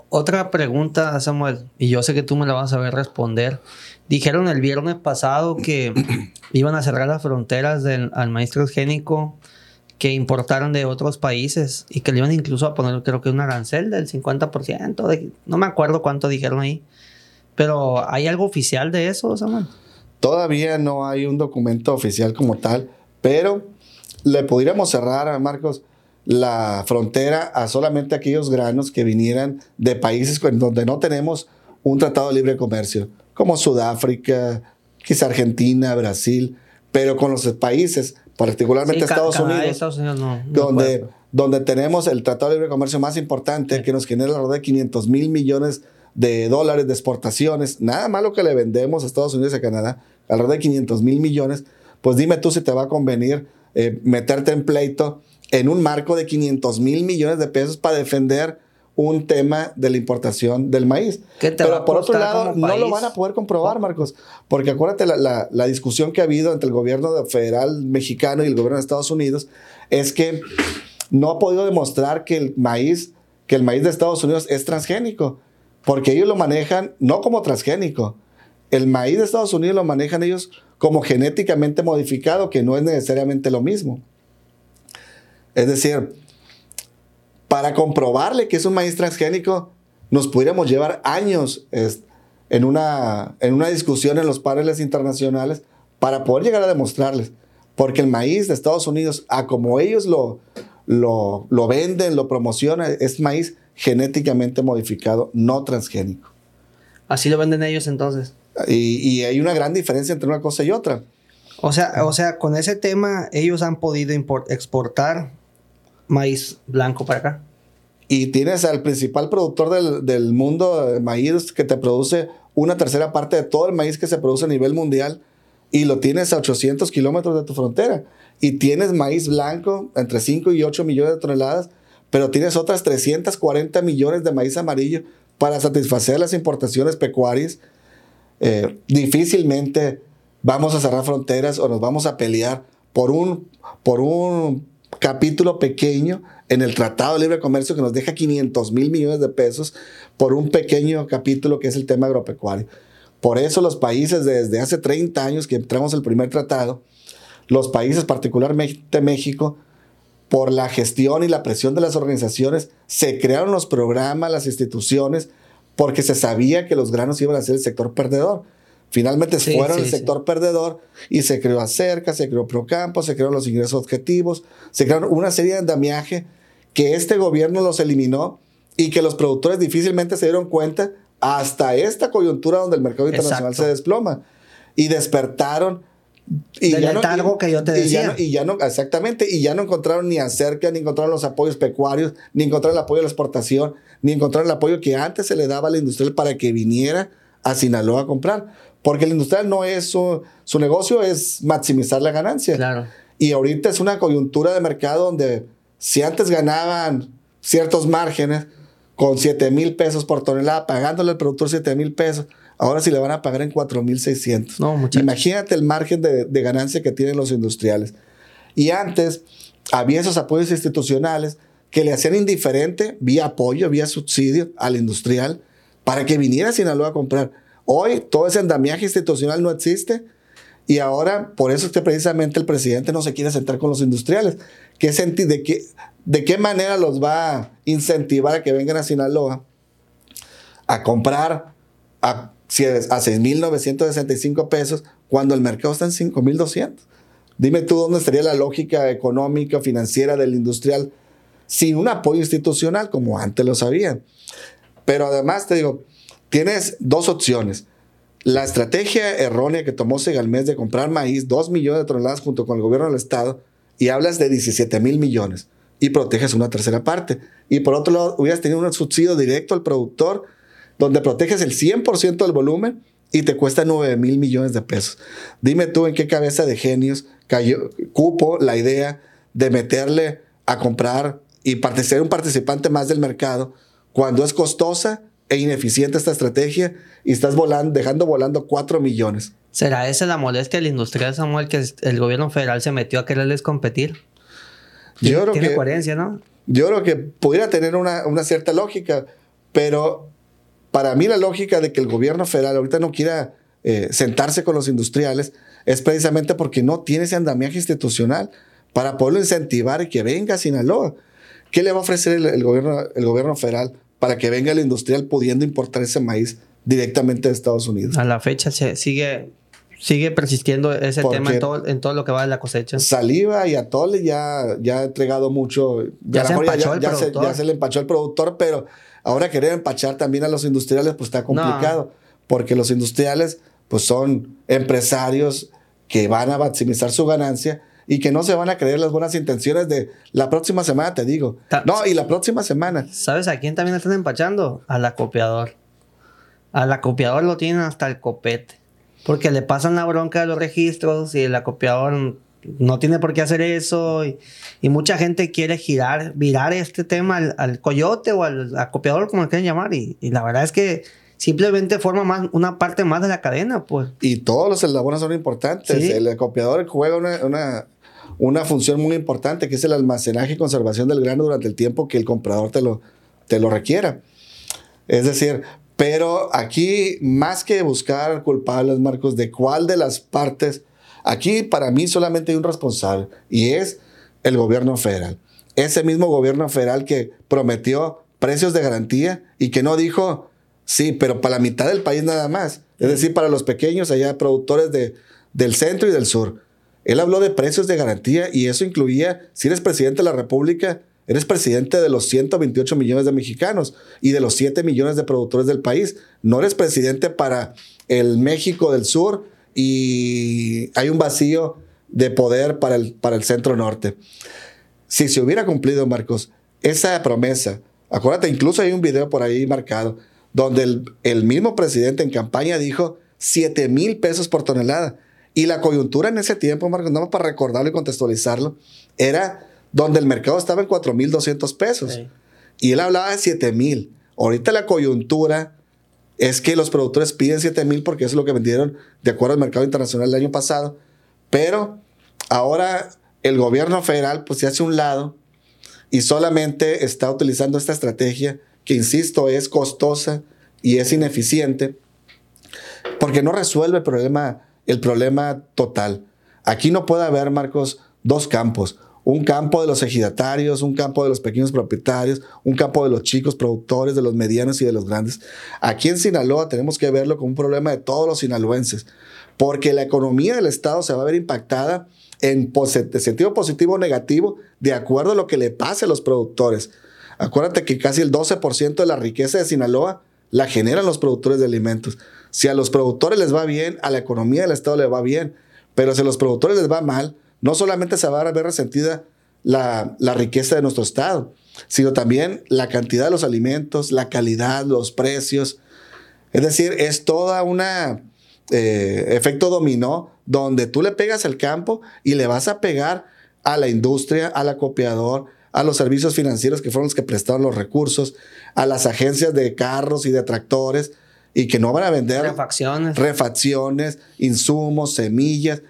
Otra pregunta, Samuel, y yo sé que tú me la vas a saber responder. Dijeron el viernes pasado que iban a cerrar las fronteras del, al maestro transgénico que importaron de otros países y que le iban incluso a poner, creo que un arancel del 50%. De, no me acuerdo cuánto dijeron ahí. Pero ¿hay algo oficial de eso, Samuel? Todavía no hay un documento oficial como tal, pero le podríamos cerrar a Marcos la frontera a solamente aquellos granos que vinieran de países donde no tenemos un tratado de libre comercio como Sudáfrica, quizá Argentina, Brasil, pero con los países, particularmente Estados, Unidos, donde, donde tenemos el Tratado de Libre Comercio más importante que nos genera alrededor de 500 mil millones de dólares de exportaciones, nada malo que le vendemos a Estados Unidos y a Canadá, alrededor de 500 mil millones, pues dime tú si te va a convenir eh, meterte en pleito en un marco de 500 mil millones de pesos para defender un tema de la importación del maíz. Pero por otro lado, no lo van a poder comprobar, Marcos, porque acuérdate la, la, discusión que ha habido entre el gobierno federal mexicano y el gobierno de Estados Unidos es que no ha podido demostrar que el maíz, que el maíz de Estados Unidos es transgénico, porque ellos lo manejan no como transgénico. El maíz de Estados Unidos lo manejan ellos como genéticamente modificado, que no es necesariamente lo mismo. Es decir, para comprobarle que es un maíz transgénico, nos pudiéramos llevar años en, una, en una discusión en los paneles internacionales para poder llegar a demostrarles. Porque el maíz de Estados Unidos, a como ellos lo, lo, lo venden, lo promocionan, es maíz genéticamente modificado, no transgénico. Así lo venden ellos entonces. Y, y, hay una gran diferencia entre una cosa y otra. O sea, o sea, con ese tema ellos han podido exportar maíz blanco para acá. y tienes al principal productor del, del mundo de maíz que te produce una tercera parte de todo el maíz que se produce a nivel mundial y lo tienes a 800 kilómetros de tu frontera. Y tienes maíz blanco entre 5 y 8 millones de toneladas, pero tienes otras 340 millones de maíz amarillo para satisfacer las importaciones pecuarias. Eh, difícilmente vamos a cerrar fronteras o nos vamos a pelear por un, por un capítulo pequeño en el Tratado de Libre Comercio que nos deja 500 mil millones de pesos por un pequeño capítulo que es el tema agropecuario. Por eso los países desde hace 30 años que entramos el primer tratado, los países, particularmente México, por la gestión y la presión de las organizaciones, se crearon los programas, las instituciones, porque se sabía que los granos iban a ser el sector perdedor. Finalmente fueron el sector perdedor y se creó Acerca, se creó Procampo, se crearon los ingresos objetivos, se crearon una serie de andamiaje que este gobierno los eliminó y que los productores difícilmente se dieron cuenta hasta esta coyuntura donde el mercado internacional se desploma. Y despertaron. Y ya no, que yo te decía. Y ya, no, exactamente, y ya no encontraron ni acerca, ni encontraron los apoyos pecuarios, ni encontraron el apoyo a la exportación, ni encontraron el apoyo que antes se le daba a la industrial para que viniera a Sinaloa a comprar. Porque el industrial no es su, su negocio, es maximizar la ganancia. Claro. Y ahorita es una coyuntura de mercado donde si antes ganaban ciertos márgenes, con 7 mil pesos por tonelada, pagándole al productor 7 mil pesos. Ahora sí le van a pagar en 4 mil 600. No, Imagínate el margen de, de, ganancia que tienen los industriales. Y antes había esos apoyos institucionales que le hacían indiferente vía apoyo, vía subsidio al industrial para que viniera a Sinaloa a comprar. Hoy todo ese andamiaje institucional no existe y ahora por eso es que precisamente el presidente no se quiere sentar con los industriales. ¿Qué de, qué, ¿De qué manera los va a incentivar a que vengan a Sinaloa a comprar a, a 6.965 pesos cuando el mercado está en 5.200? Dime tú dónde estaría la lógica económica, financiera del industrial sin un apoyo institucional como antes lo sabían. Pero además te digo, tienes dos opciones. La estrategia errónea que tomó Segalmés de comprar maíz, 2 millones de toneladas junto con el gobierno del Estado, y hablas de 17 mil millones y proteges una tercera parte. Y por otro lado, hubieras tenido un subsidio directo al productor donde proteges el 100% del volumen y te cuesta 9 mil millones de pesos. Dime tú en qué cabeza de genios cayó, cupo la idea de meterle a comprar y ser un participante más del mercado cuando es costosa e ineficiente esta estrategia y estás volando, dejando volando 4 millones. ¿Será esa la molestia del industrial, Samuel, que el gobierno federal se metió a quererles competir? Yo creo Tiene coherencia, ¿no? Yo creo que pudiera tener una, cierta lógica, pero para mí la lógica de que el gobierno federal ahorita no quiera eh, sentarse con los industriales es precisamente porque no tiene ese andamiaje institucional para poderlo incentivar y que venga a Sinaloa. ¿Qué le va a ofrecer el, gobierno, el gobierno federal para que venga el industrial pudiendo importar ese maíz directamente de Estados Unidos? A la fecha se sigue Sigue persistiendo ese tema en todo, en todo lo que va de la cosecha. Saliva y atole ya, ya ha entregado mucho. Ya, se, empachó el se, ya se le empachó el productor, pero ahora querer empachar también a los industriales pues está complicado. Porque los industriales pues son empresarios que van a maximizar su ganancia y que no se van a creer las buenas intenciones de la próxima semana, te digo. no, y la próxima semana. ¿Sabes a quién también están empachando? Al acopiador. Al acopiador lo tienen hasta el copete. Porque le pasan la bronca de los registros y el acopiador no tiene por qué hacer eso. Y, mucha gente quiere girar, virar este tema al, coyote o al acopiador, como le quieren llamar. Y, la verdad es que simplemente forma más, una parte más de la cadena, pues. Y todos los eslabones son importantes. El acopiador juega una, una, función muy importante, que es el almacenaje y conservación del grano durante el tiempo que el comprador te lo, te lo requiera. Es decir, pero aquí, más que buscar culpables, Marcos, de cuál de las partes, aquí para mí solamente hay un responsable y es el gobierno federal. Ese mismo gobierno federal que prometió precios de garantía y que no dijo, sí, pero para la mitad del país nada más. Es decir, para los pequeños allá productores de, del centro y del sur. Él habló de precios de garantía y eso incluía, si eres presidente de la República, Eres presidente de los 128 millones de mexicanos y de los 7 millones de productores del país. No eres presidente para el México del Sur y hay un vacío de poder para el, para el centro norte. Si se hubiera cumplido, Marcos, esa promesa Acuérdate, incluso hay un video por ahí marcado donde el, el mismo presidente en campaña dijo 7 mil pesos por tonelada. Y la coyuntura en ese tiempo, Marcos, nada más para recordarlo y contextualizarlo, era donde el mercado estaba en 4 mil 200 pesos. Y él hablaba de 7 mil. Ahorita la coyuntura es que los productores piden 7 mil porque eso es lo que vendieron de acuerdo al mercado internacional el año pasado. Pero ahora el gobierno federal pues se hace un lado y solamente está utilizando esta estrategia que, insisto, es costosa y es ineficiente porque no resuelve el problema, el problema total. Aquí no puede haber, Marcos, dos campos. Un campo de los ejidatarios, un campo de los pequeños propietarios, un campo de los chicos productores, de los medianos y de los grandes. Aquí en Sinaloa tenemos que verlo como un problema de todos los sinaloenses, porque la economía del Estado se va a ver impactada en sentido positivo o negativo de acuerdo a lo que le pase a los productores. Acuérdate que casi el 12% de la riqueza de Sinaloa la generan los productores de alimentos. Si a los productores les va bien, a la economía del Estado le va bien. Pero si a los productores les va mal, no solamente se va a ver resentida la, riqueza de nuestro Estado, sino también la cantidad de los alimentos, la calidad, los precios. Es decir, es toda una eh, efecto dominó donde tú le pegas al campo y le vas a pegar a la industria, al acopiador, a los servicios financieros que fueron los que prestaron los recursos, a las agencias de carros y de tractores y que no van a vender refacciones, refacciones insumos, semillas.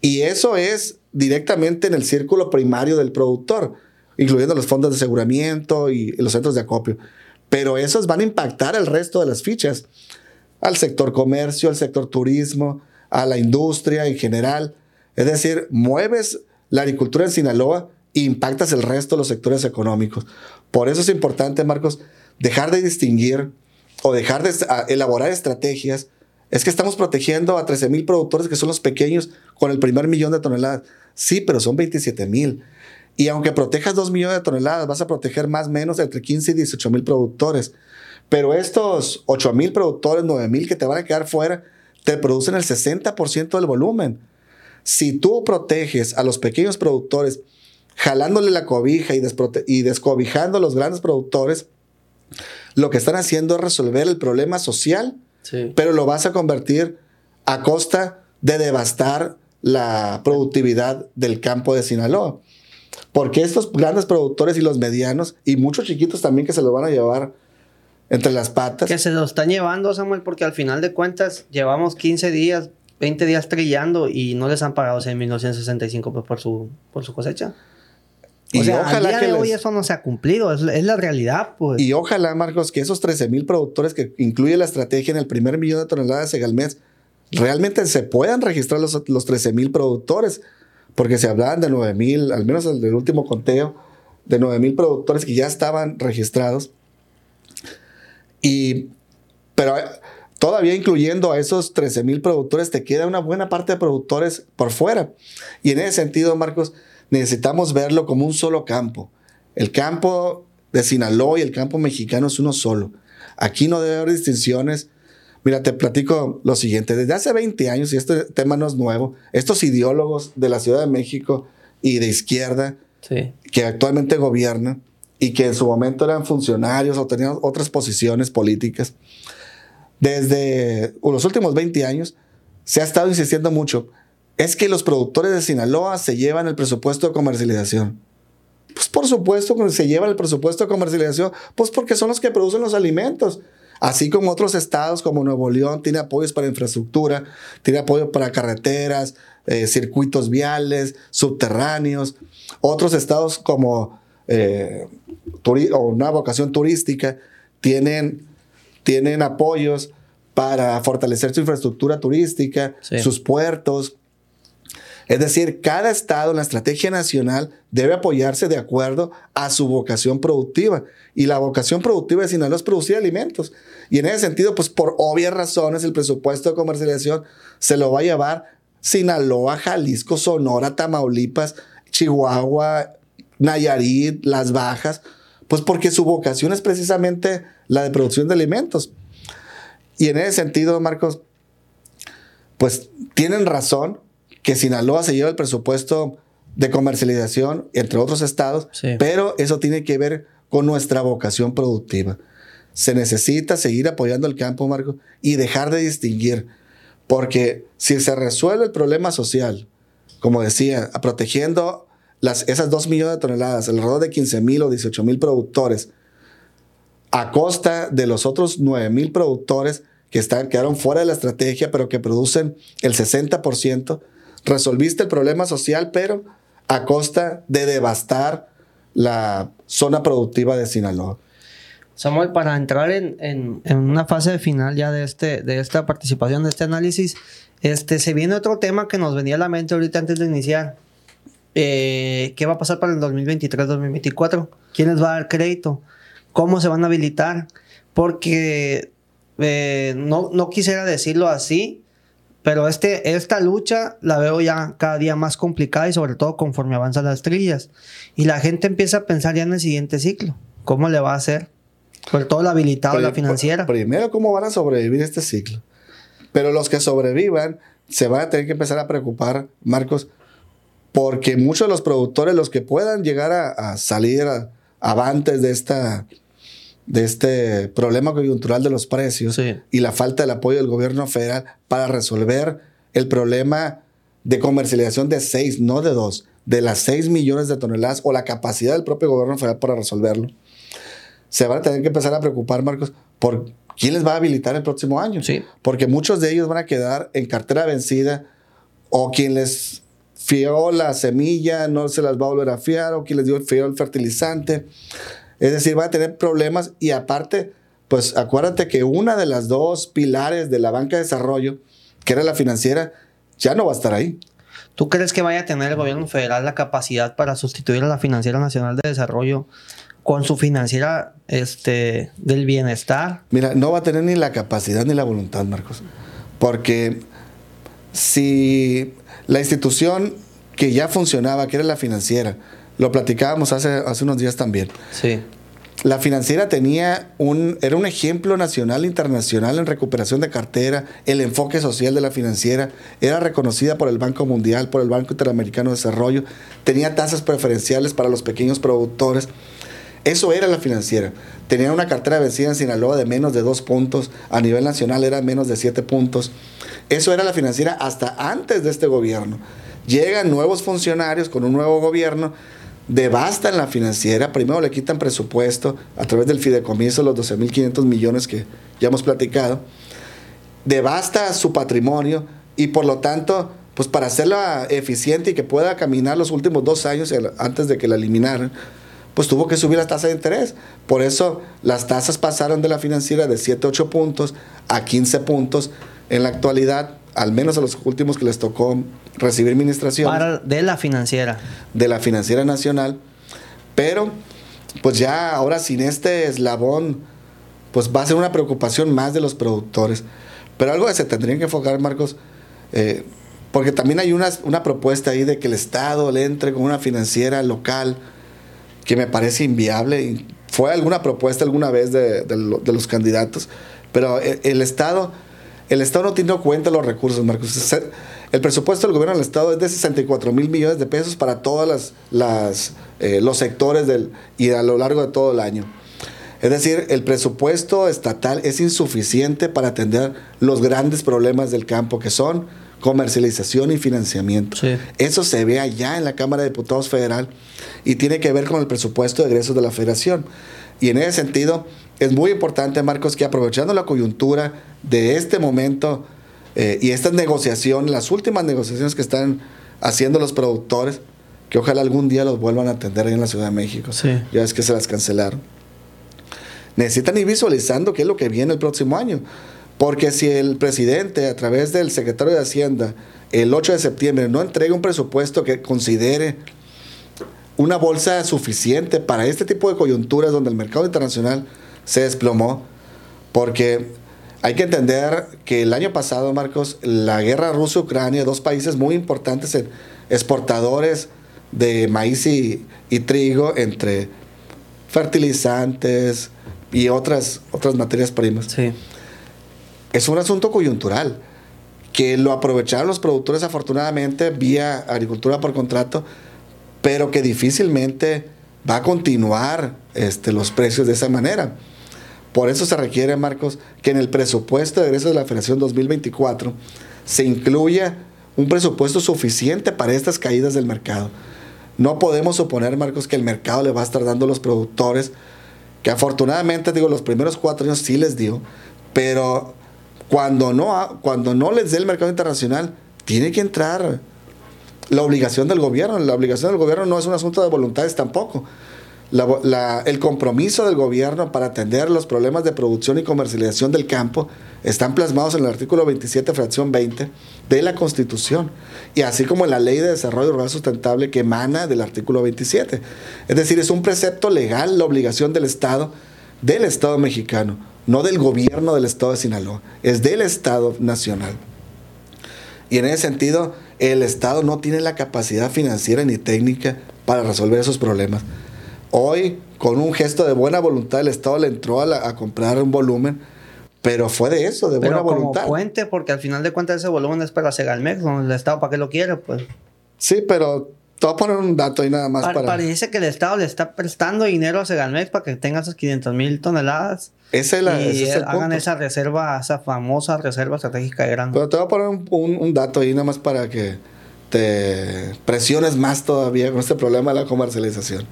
Y eso es directamente en el círculo primario del productor, incluyendo los fondos de aseguramiento y los centros de acopio. Pero esos van a impactar el resto de las fichas, al sector comercio, al sector turismo, a la industria en general. Es decir, mueves la agricultura en Sinaloa e impactas el resto de los sectores económicos. Por eso es importante, Marcos, dejar de distinguir o dejar de elaborar estrategias. Es que estamos protegiendo a 13 mil productores que son los pequeños con el primer millón de toneladas. Sí, pero son 27 mil. Y aunque protejas 2 millones de toneladas, vas a proteger más o menos entre 15 y 18 mil productores. Pero estos 8 mil productores, 9 mil que te van a quedar fuera, te producen el 60% del volumen. Si tú proteges a los pequeños productores, jalándole la cobija y, y descobijando a los grandes productores, lo que están haciendo es resolver el problema social, pero lo vas a convertir a costa de devastar la productividad del campo de Sinaloa. Porque estos grandes productores y los medianos, y muchos chiquitos también que se lo van a llevar entre las patas. Que se lo están llevando, Samuel, porque al final de cuentas llevamos 15 días, 20 días trillando y no les han pagado en 1965 pues, por, su, por su cosecha. Y o sea, ojalá que hoy eso no se ha cumplido, es, la realidad, pues. Y ojalá, Marcos, que esos 13 mil productores que incluye la estrategia en el primer millón de toneladas de mes realmente se puedan registrar los, los 13 mil productores, porque se hablaban de 9 mil, al menos el del último conteo, de 9 mil productores que ya estaban registrados. Y, pero eh, todavía incluyendo a esos 13 mil productores, te queda una buena parte de productores por fuera. Y en ese sentido, Marcos, necesitamos verlo como un solo campo. El campo de Sinaloa y el campo mexicano es uno solo. Aquí no debe haber distinciones. Mira, te platico lo siguiente. Desde hace 20 años, y este tema no es nuevo, estos ideólogos de la Ciudad de México y de izquierda que actualmente gobiernan, y que en su momento eran funcionarios o tenían otras posiciones políticas, desde los últimos 20 años se ha estado insistiendo mucho, es que los productores de Sinaloa se llevan el presupuesto de comercialización. Pues por supuesto que se llevan el presupuesto de comercialización, pues porque son los que producen los alimentos. Así como otros estados como Nuevo León tiene apoyos para infraestructura, tiene apoyo para carreteras, eh, circuitos viales, subterráneos. Otros estados como eh, o una vocación turística, tienen, tienen apoyos para fortalecer su infraestructura turística, sus puertos. Es decir, cada estado en la estrategia nacional debe apoyarse de acuerdo a su vocación productiva. Y la vocación productiva de Sinaloa es producir alimentos. Y en ese sentido, pues por obvias razones, el presupuesto de comercialización se lo va a llevar Sinaloa, Jalisco, Sonora, Tamaulipas, Chihuahua, Nayarit, Las Bajas, pues porque su vocación es precisamente la de producción de alimentos. Y en ese sentido, Marcos, pues tienen razón que Sinaloa se lleva el presupuesto de comercialización entre otros estados, pero eso tiene que ver con nuestra vocación productiva. Se necesita seguir apoyando el campo, Marco, y dejar de distinguir. Porque si se resuelve el problema social, como decía, protegiendo las, esas 2 millones de toneladas, alrededor de 15 mil o 18 mil productores, a costa de los otros 9 mil productores que están, quedaron fuera de la estrategia, pero que producen el 60%, resolviste el problema social, pero a costa de devastar la zona productiva de Sinaloa. Samuel, para entrar en, una fase final ya de, este, de esta participación, de este análisis, este, se viene otro tema que nos venía a la mente ahorita antes de iniciar. Eh, ¿Qué va a pasar para el 2023-2024? ¿Quién les va a dar crédito? ¿Cómo se van a habilitar? Porque eh, no, no quisiera decirlo así, pero este, esta lucha la veo ya cada día más complicada y sobre todo conforme avanzan las trillas. Y la gente empieza a pensar ya en el siguiente ciclo. ¿Cómo le va a hacer? Sobre todo la habilitada, la financiera. Primero, ¿cómo van a sobrevivir este ciclo? Pero los que sobrevivan se van a tener que empezar a preocupar, Marcos, porque muchos de los productores, los que puedan llegar a, salir avantes de esta de este problema coyuntural de los precios y la falta del apoyo del gobierno federal para resolver el problema de comercialización de 6, no de 2, de las 6 millones de toneladas o la capacidad del propio gobierno federal para resolverlo. Se van a tener que empezar a preocupar, Marcos, por quién les va a habilitar el próximo año. Sí. Porque muchos de ellos van a quedar en cartera vencida o quien les fió la semilla no se las va a volver a fiar o quien les dio fió el fertilizante. Es decir, va a tener problemas y aparte, pues acuérdate que una de las dos pilares de la banca de desarrollo, que era la financiera, ya no va a estar ahí. ¿Tú crees que vaya a tener el gobierno federal la capacidad para sustituir a la Financiera Nacional de Desarrollo con su financiera este, del bienestar? Mira, no va a tener ni la capacidad ni la voluntad, Marcos. Porque si la institución que ya funcionaba, que era la financiera, lo platicábamos hace, hace unos días también. Sí. La financiera tenía un, era un ejemplo nacional e internacional en recuperación de cartera, el enfoque social de la financiera, era reconocida por el Banco Mundial, por el Banco Interamericano de Desarrollo, tenía tasas preferenciales para los pequeños productores. Eso era la financiera. Tenía una cartera vencida en Sinaloa de menos de dos puntos, a nivel nacional era menos de siete puntos. Eso era la financiera hasta antes de este gobierno. Llegan nuevos funcionarios con un nuevo gobierno devastan la financiera, primero le quitan presupuesto a través del fideicomiso, los 12.500 millones que ya hemos platicado, devasta su patrimonio y por lo tanto, pues para hacerla eficiente y que pueda caminar los últimos dos años antes de que la eliminaran, pues tuvo que subir la tasa de interés. Por eso las tasas pasaron de la financiera de 7, 8 puntos a 15 puntos en la actualidad al menos a los últimos que les tocó recibir administración. de la financiera. De la financiera nacional. Pero, pues ya ahora sin este eslabón, pues va a ser una preocupación más de los productores. Pero algo que se tendrían que enfocar, Marcos, eh, porque también hay una, una propuesta ahí de que el Estado le entre con una financiera local que me parece inviable. Fue alguna propuesta alguna vez de, de los candidatos, pero el, el Estado el Estado no tiene en cuenta los recursos, Marcos. El presupuesto del gobierno del Estado es de 64 mil millones de pesos para todos las, eh, los sectores del, y a lo largo de todo el año. Es decir, el presupuesto estatal es insuficiente para atender los grandes problemas del campo, que son comercialización y financiamiento. Eso se ve allá en la Cámara de Diputados Federal y tiene que ver con el presupuesto de egresos de la Federación. Y en ese sentido, es muy importante, Marcos, que aprovechando la coyuntura de este momento eh, y estas negociaciones, las últimas negociaciones que están haciendo los productores, que ojalá algún día los vuelvan a atender ahí en la Ciudad de México. Ya es que se las cancelaron. Necesitan ir visualizando qué es lo que viene el próximo año. Porque si el presidente, a través del secretario de Hacienda, el 8 de septiembre no entrega un presupuesto que considere una bolsa suficiente para este tipo de coyunturas donde el mercado internacional se desplomó, porque hay que entender que el año pasado, Marcos, la guerra Rusia-Ucrania, dos países muy importantes exportadores de maíz y, trigo, entre fertilizantes y otras, otras materias primas. Sí. Es un asunto coyuntural que lo aprovecharon los productores afortunadamente vía agricultura por contrato, pero que difícilmente va a continuar este, los precios de esa manera. Por eso se requiere, Marcos, que en el presupuesto de egresos de la Federación 2024 se incluya un presupuesto suficiente para estas caídas del mercado. No podemos suponer, Marcos, que el mercado le va a estar dando a los productores, que afortunadamente, digo, los primeros cuatro años sí les dio, pero cuando no, cuando no les dé el mercado internacional, tiene que entrar la obligación del gobierno. La obligación del gobierno no es un asunto de voluntades tampoco el compromiso del gobierno para atender los problemas de producción y comercialización del campo están plasmados en el artículo 27, fracción 20 de la Constitución, y así como en la Ley de Desarrollo Rural Sustentable que emana del artículo 27. Es decir, es un precepto legal la obligación del Estado, del Estado mexicano, no del gobierno del Estado de Sinaloa, es del Estado nacional. Y en ese sentido, el Estado no tiene la capacidad financiera ni técnica para resolver esos problemas. Hoy, con un gesto de buena voluntad, el Estado le entró a, comprar un volumen, pero fue de eso, de buena voluntad. Como puente, porque al final de cuentas ese volumen es para Segalmex, el Estado para qué lo quiere, pues. Sí, pero te voy a poner un dato ahí nada más para... Parece que el Estado le está prestando dinero a Segalmex para que tenga esas 500 mil toneladas. Ese es la, y hagan esa reserva, esa famosa reserva estratégica de grano. Pero te voy a poner un, un dato ahí nada más para que te presiones más todavía con este problema de la comercialización.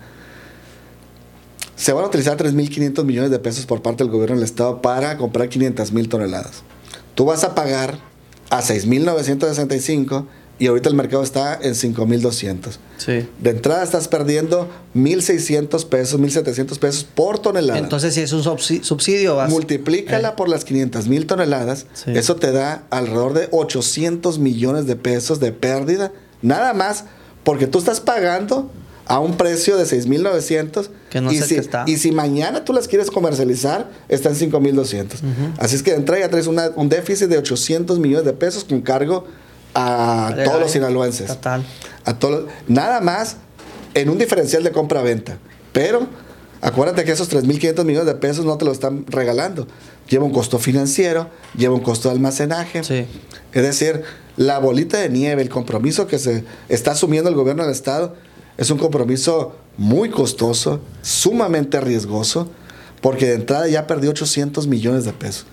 Se van a utilizar 3.500 millones de pesos por parte del gobierno del Estado para comprar 500.000 toneladas. Tú vas a pagar a 6.965 y ahorita el mercado está en 5.200. Sí. De entrada estás perdiendo 1.600 pesos, 1.700 pesos por tonelada. Entonces, si es un subsidio, vas... Multiplícala eh. por las 500.000 toneladas. Eso te da alrededor de 800 millones de pesos de pérdida. Nada más porque tú estás pagando a un precio de 6.900. Que no y sé si, está. Y si mañana tú las quieres comercializar, está en 5.200. Así es que de entrada ya traes un déficit de 800 millones de pesos con cargo a todos los sinaloenses. Total. A todos, nada más en un diferencial de compra-venta. Pero acuérdate que esos 3.500 millones de pesos no te lo están regalando. Lleva un costo financiero, lleva un costo de almacenaje. Sí. Es decir, la bolita de nieve, el compromiso que se está asumiendo el gobierno del Estado es un compromiso muy costoso, sumamente riesgoso, porque de entrada ya perdió 800 millones de pesos.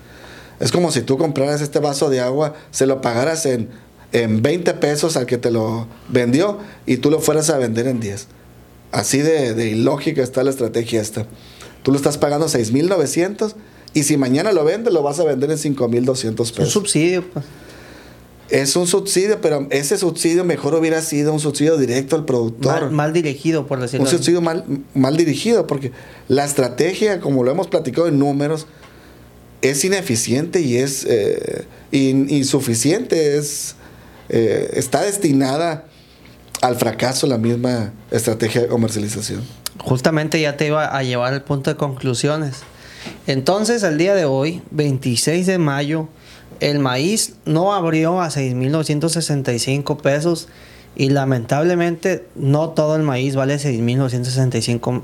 Es como si tú compraras este vaso de agua, se lo pagaras en, en 20 pesos al que te lo vendió y tú lo fueras a vender en 10. Así de, ilógica está la estrategia esta. Tú lo estás pagando 6.900 y si mañana lo vendes, lo vas a vender en 5.200 pesos. Un subsidio, pues es un subsidio, pero ese subsidio mejor hubiera sido un subsidio directo al productor. Mal, dirigido, por decirlo Un subsidio mal, mal dirigido, porque la estrategia, como lo hemos platicado en números, es ineficiente y es eh, insuficiente, es, eh, está destinada al fracaso la misma estrategia de comercialización. Justamente ya te iba a llevar al punto de conclusiones. Entonces, al día de hoy, 26 de mayo, el maíz no abrió a 6.965 pesos y lamentablemente no todo el maíz vale 6.965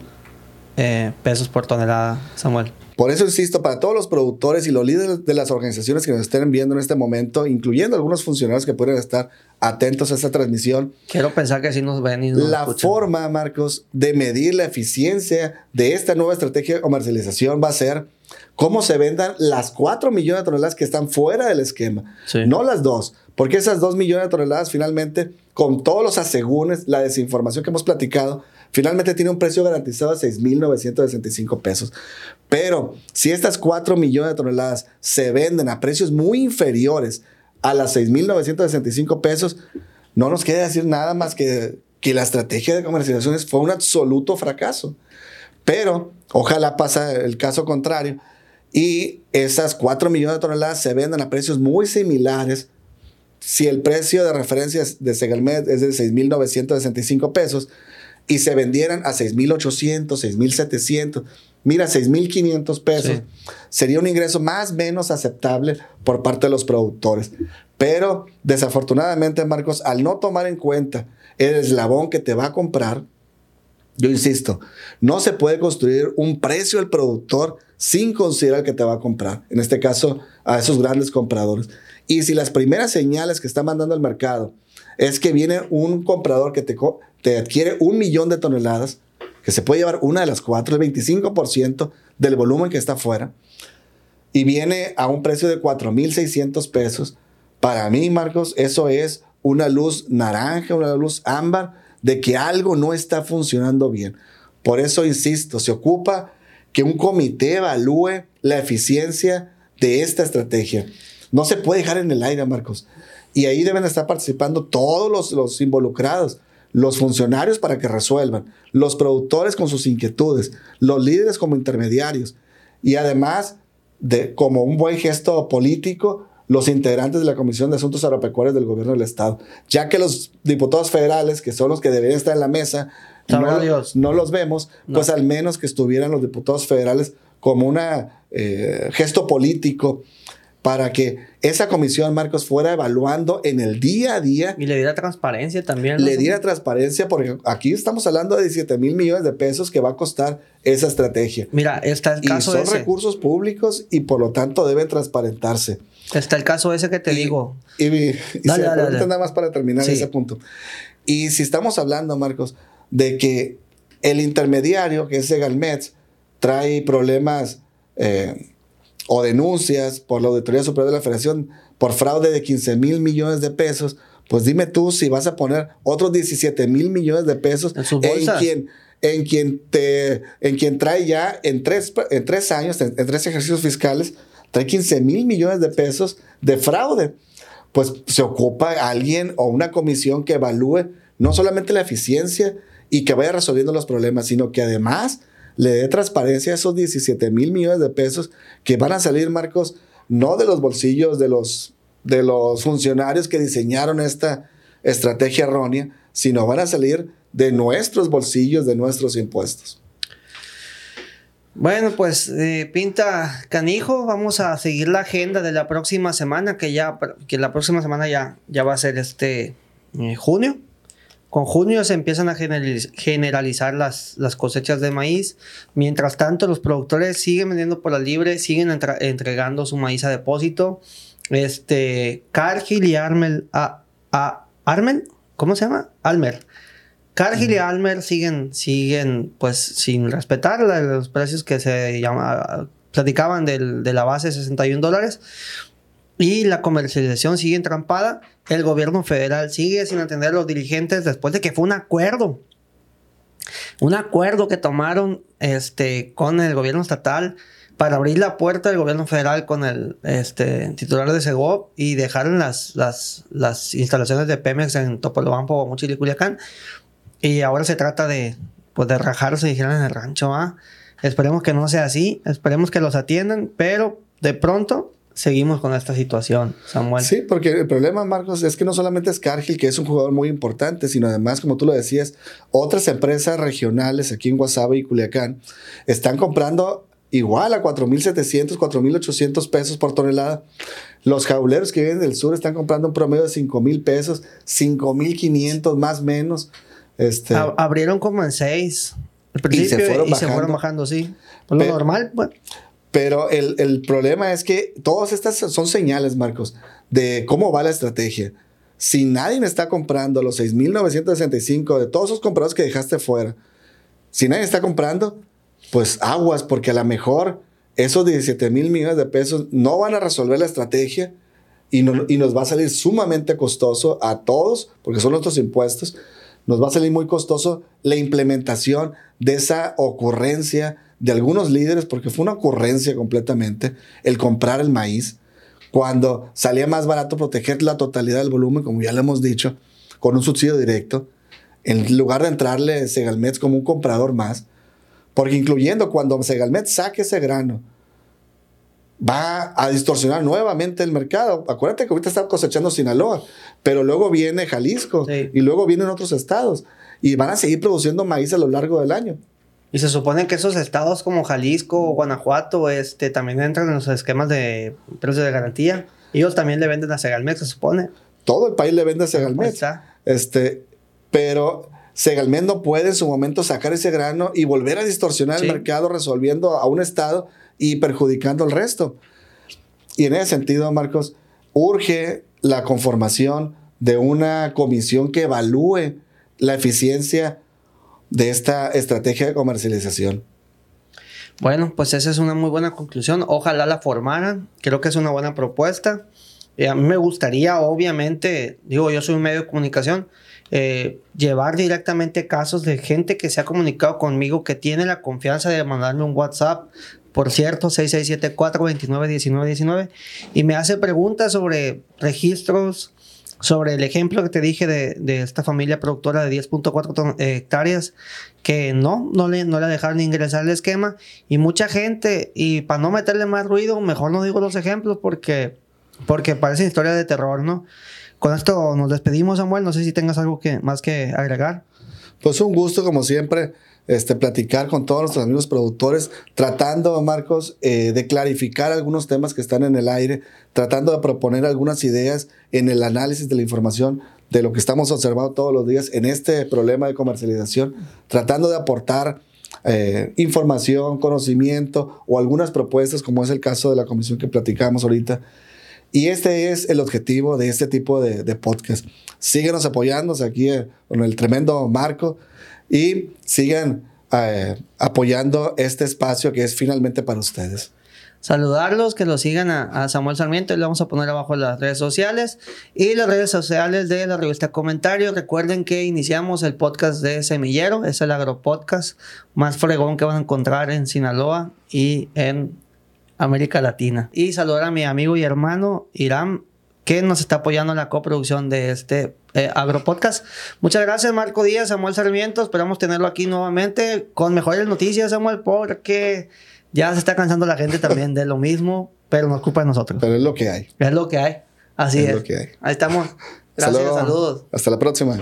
eh, pesos por tonelada, Samuel. Por eso insisto, para todos los productores y los líderes de las organizaciones que nos estén viendo en este momento, incluyendo algunos funcionarios que pueden estar atentos a esta transmisión. Quiero pensar que sí nos ven y nos La forma, Marcos, de medir la eficiencia de esta nueva estrategia de comercialización va a ser cómo se vendan las 4 millones de toneladas que están fuera del esquema, no las dos, porque esas 2 millones de toneladas finalmente, con todos los asegúnes, la desinformación que hemos platicado, finalmente tiene un precio garantizado de 6.965 pesos. Pero si estas 4 millones de toneladas se venden a precios muy inferiores a las 6.965 pesos, no nos queda decir nada más que que la estrategia de comercialización fue un absoluto fracaso. Pero ojalá pase el caso contrario y esas 4 millones de toneladas se venden a precios muy similares. Si el precio de referencia de Segalmed es de 6.965 pesos y se vendieran a 6.800, 6.700, mira, 6.500 pesos, sería un ingreso más o menos aceptable por parte de los productores. Pero desafortunadamente, Marcos, al no tomar en cuenta el eslabón que te va a comprar, yo insisto, no se puede construir un precio al productor sin considerar que te va a comprar. En este caso, a esos grandes compradores. Y si las primeras señales que está mandando el mercado es que viene un comprador que te, adquiere un millón de toneladas, que se puede llevar una de las cuatro, el 25% del volumen que está afuera, y viene a un precio de 4.600 pesos, para mí, Marcos, eso es una luz naranja, una luz ámbar de que algo no está funcionando bien. Por eso, insisto, se ocupa que un comité evalúe la eficiencia de esta estrategia. No se puede dejar en el aire, Marcos. Y ahí deben estar participando todos los, los involucrados, los funcionarios para que resuelvan, los productores con sus inquietudes, los líderes como intermediarios y además de como un buen gesto político los integrantes de la Comisión de Asuntos Agropecuarios del Gobierno del Estado, ya que los diputados federales, que son los que deberían estar en la mesa, no, los vemos, pues al menos que estuvieran los diputados federales como un eh, gesto político para que esa comisión, Marcos, fuera evaluando en el día a día. Y le diera transparencia también. Le diera transparencia, porque aquí estamos hablando de 17 mil millones de pesos que va a costar esa estrategia. Mira, está el caso y son recursos públicos y por lo tanto deben transparentarse. Está el caso ese que te digo. Y, y, nada más para terminar ese punto. Y si estamos hablando, Marcos, de que el intermediario, que es Segalmets, trae problemas eh, o denuncias por la Auditoría Superior de la Federación por fraude de 15 mil millones de pesos, pues dime tú si vas a poner otros 17 mil millones de pesos en, quien en quien te en quien trae ya en tres, en tres años, en, tres ejercicios fiscales, trae 15 mil millones de pesos de fraude. Pues se ocupa alguien o una comisión que evalúe no solamente la eficiencia y que vaya resolviendo los problemas, sino que además le dé transparencia a esos 17 mil millones de pesos que van a salir, Marcos, no de los bolsillos de los, de los funcionarios que diseñaron esta estrategia errónea, sino van a salir de nuestros bolsillos, de nuestros impuestos. Bueno, pues eh, pinta canijo, vamos a seguir la agenda de la próxima semana, que ya, que la próxima semana ya, ya va a ser este eh, junio. Con junio se empiezan a generalizar las, las, cosechas de maíz. Mientras tanto, los productores siguen vendiendo por la libre, siguen entregando su maíz a depósito. Este, Cargill y Armel, a, a, Armel, ¿cómo se llama? Almer. Cargill y Almer siguen, siguen, pues, sin respetar los precios que se llama, platicaban del, de la base de 61 dólares y la comercialización sigue entrampada. El gobierno federal sigue sin atender a los dirigentes después de que fue un acuerdo. Un acuerdo que tomaron este, con el gobierno estatal para abrir la puerta del gobierno federal con el este, titular de Segov y dejar las, las, las instalaciones de Pemex en Topolobampo, Mochil y Culiacán. Y ahora se trata de, pues, de rajarse, dijeron en el rancho. Esperemos que no sea así, esperemos que los atiendan, pero de pronto seguimos con esta situación, Samuel. Sí, porque el problema, Marcos, es que no solamente es Cargill, que es un jugador muy importante, sino además, como tú lo decías, otras empresas regionales aquí en Guasave y Culiacán están comprando igual a 4.700, 4.800 pesos por tonelada. Los jauleros que vienen del sur están comprando un promedio de 5.000 pesos, 5.500 más menos. Este, abrieron como en 6 y se fueron, bajando. se fueron bajando, sí. Pues lo normal, bueno. Pero el, problema es que todas estas son señales, Marcos, de cómo va la estrategia. Si nadie está comprando los 6.965 de todos esos compradores que dejaste fuera, si nadie está comprando, pues aguas, porque a lo mejor esos 17 mil millones de pesos no van a resolver la estrategia y, y nos va a salir sumamente costoso a todos, porque son nuestros impuestos, nos va a salir muy costoso la implementación de esa ocurrencia de algunos líderes, porque fue una ocurrencia completamente, el comprar el maíz, cuando salía más barato proteger la totalidad del volumen, como ya le hemos dicho, con un subsidio directo, en lugar de entrarle Segalmets como un comprador más, porque incluyendo cuando Segalmet saque ese grano, va a distorsionar nuevamente el mercado. Acuérdate que ahorita está cosechando Sinaloa, pero luego viene Jalisco y luego vienen otros estados y van a seguir produciendo maíz a lo largo del año. Y se supone que esos estados como Jalisco o Guanajuato este, también entran en los esquemas de precios de garantía. Ellos también le venden a Segalmex, se supone. Todo el país le vende a Segalmex. Este, pero Segalmex no puede en su momento sacar ese grano y volver a distorsionar el mercado resolviendo a un estado y perjudicando al resto. Y en ese sentido, Marcos, urge la conformación de una comisión que evalúe la eficiencia de esta estrategia de comercialización. Bueno, pues esa es una muy buena conclusión. Ojalá la formaran. Creo que es una buena propuesta. Eh, a mí me gustaría, obviamente, digo, yo soy un medio de comunicación, eh, llevar directamente casos de gente que se ha comunicado conmigo, que tiene la confianza de mandarme un WhatsApp, por cierto, 6674-291919, y me hace preguntas sobre registros, sobre el ejemplo que te dije de, de esta familia productora de 10.4 hectáreas, que no, no le, no le dejaron ingresar el esquema, y mucha gente, y para no meterle más ruido, mejor no digo los ejemplos porque, porque parece historia de terror, ¿no? Con esto nos despedimos, Samuel. No sé si tengas algo que, más que agregar. Pues un gusto, como siempre, este, platicar con todos nuestros amigos productores, tratando, Marcos, eh, de clarificar algunos temas que están en el aire, tratando de proponer algunas ideas en el análisis de la información de lo que estamos observando todos los días en este problema de comercialización, tratando de aportar eh, información, conocimiento o algunas propuestas, como es el caso de la comisión que platicamos ahorita, y este es el objetivo de este tipo de, podcast. Síguenos apoyándonos aquí eh, con el tremendo Marco y sigan eh, apoyando este espacio que es finalmente para ustedes. Saludarlos, que lo sigan a, Samuel Sarmiento y le vamos a poner abajo las redes sociales y las redes sociales de la revista Comentarios. Recuerden que iniciamos el podcast de Semillero, es el agropodcast más fregón que van a encontrar en Sinaloa y en América Latina. Y saludar a mi amigo y hermano Irán, que nos está apoyando en la coproducción de este eh, Agropodcast. Muchas gracias, Marco Díaz, Samuel Sarmiento. Esperamos tenerlo aquí nuevamente con mejores noticias, Samuel, porque ya se está cansando la gente también de lo mismo, pero nos ocupa de nosotros. Pero es lo que hay. Es lo que hay. Así es. Lo que hay. Ahí estamos. Gracias, saludos. Hasta la próxima.